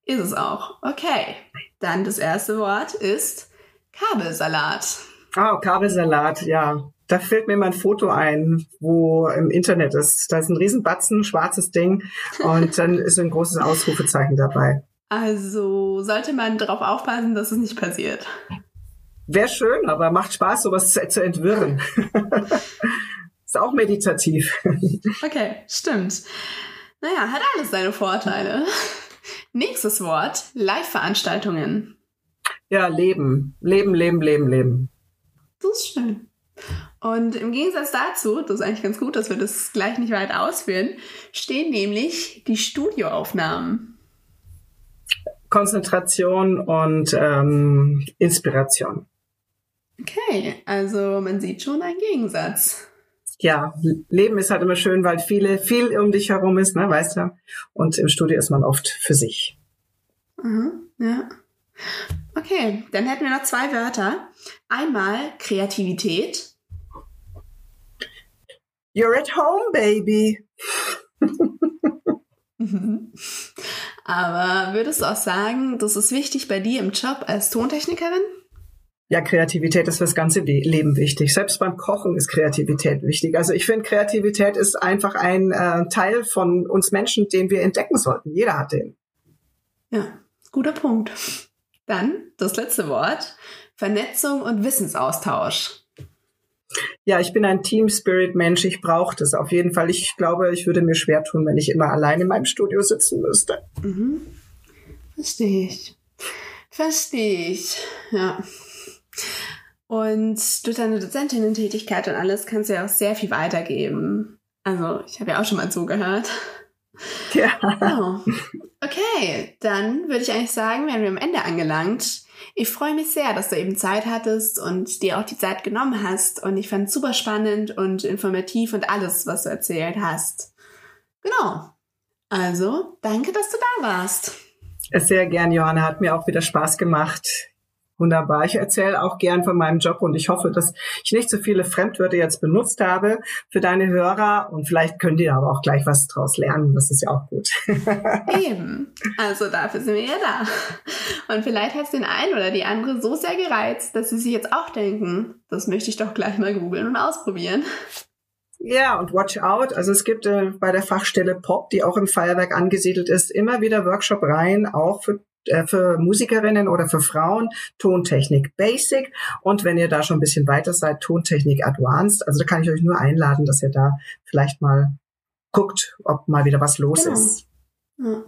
Ist es auch. Okay. Dann das erste Wort ist Kabelsalat. Ah, oh, Kabelsalat, ja. Da fällt mir mal ein Foto ein, wo im Internet ist. Da ist ein Riesenbatzen, schwarzes Ding und dann ist ein großes Ausrufezeichen dabei. Also sollte man darauf aufpassen, dass es nicht passiert. Wäre schön, aber macht Spaß, sowas zu, zu entwirren. Ist auch meditativ. Okay, stimmt. Naja, hat alles seine Vorteile. Nächstes Wort, Live-Veranstaltungen. Ja, Leben. Leben, Leben, Leben, Leben. Das ist schön. Und im Gegensatz dazu, das ist eigentlich ganz gut, dass wir das gleich nicht weit ausführen, stehen nämlich die Studioaufnahmen. Konzentration und ähm, Inspiration. Okay, also man sieht schon einen Gegensatz. Ja, Leben ist halt immer schön, weil viele, viel um dich herum ist, ne, weißt du? Und im Studio ist man oft für sich. Mhm, ja. Okay, dann hätten wir noch zwei Wörter. Einmal Kreativität. You're at home, baby. Mhm. Aber würdest du auch sagen, das ist wichtig bei dir im Job als Tontechnikerin? Ja, Kreativität ist fürs ganze Leben wichtig. Selbst beim Kochen ist Kreativität wichtig. Also ich finde, Kreativität ist einfach ein äh, Teil von uns Menschen, den wir entdecken sollten. Jeder hat den. Ja, guter Punkt. Dann das letzte Wort. Vernetzung und Wissensaustausch. Ja, ich bin ein Team Spirit Mensch. Ich brauche das auf jeden Fall. Ich glaube, ich würde mir schwer tun, wenn ich immer allein in meinem Studio sitzen müsste. Mhm. Verstehe ich. Verstehe ich. Ja. Und durch deine Dozentinnen-Tätigkeit und alles kannst du ja auch sehr viel weitergeben. Also, ich habe ja auch schon mal zugehört. Ja. Oh. Okay, dann würde ich eigentlich sagen, wären wir am Ende angelangt. Ich freue mich sehr, dass du eben Zeit hattest und dir auch die Zeit genommen hast. Und ich fand es super spannend und informativ und alles, was du erzählt hast. Genau. Also, danke, dass du da warst. Sehr gern, Johanna. Hat mir auch wieder Spaß gemacht. Wunderbar. Ich erzähle auch gern von meinem Job und ich hoffe, dass ich nicht so viele Fremdwörter jetzt benutzt habe für deine Hörer und vielleicht könnt ihr aber auch gleich was draus lernen. Das ist ja auch gut. Eben. Also dafür sind wir ja da. Und vielleicht hat es den einen oder die andere so sehr gereizt, dass sie sich jetzt auch denken, das möchte ich doch gleich mal googeln und ausprobieren. Ja, und watch out. Also es gibt äh, bei der Fachstelle Pop, die auch im Feuerwerk angesiedelt ist, immer wieder Workshop rein, auch für für Musikerinnen oder für Frauen Tontechnik Basic und wenn ihr da schon ein bisschen weiter seid, Tontechnik Advanced. Also da kann ich euch nur einladen, dass ihr da vielleicht mal guckt, ob mal wieder was los genau. ist. Ja.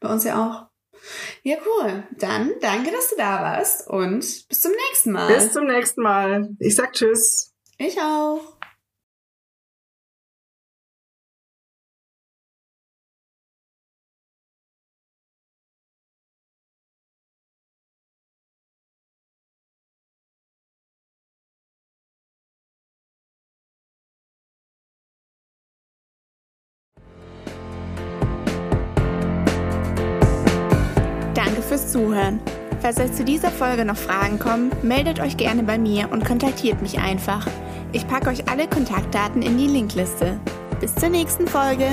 Bei uns ja auch. Ja, cool. Dann danke, dass du da warst und bis zum nächsten Mal. Bis zum nächsten Mal. Ich sag Tschüss. Ich auch. Falls euch zu dieser Folge noch Fragen kommen, meldet euch gerne bei mir und kontaktiert mich einfach. Ich packe euch alle Kontaktdaten in die Linkliste. Bis zur nächsten Folge.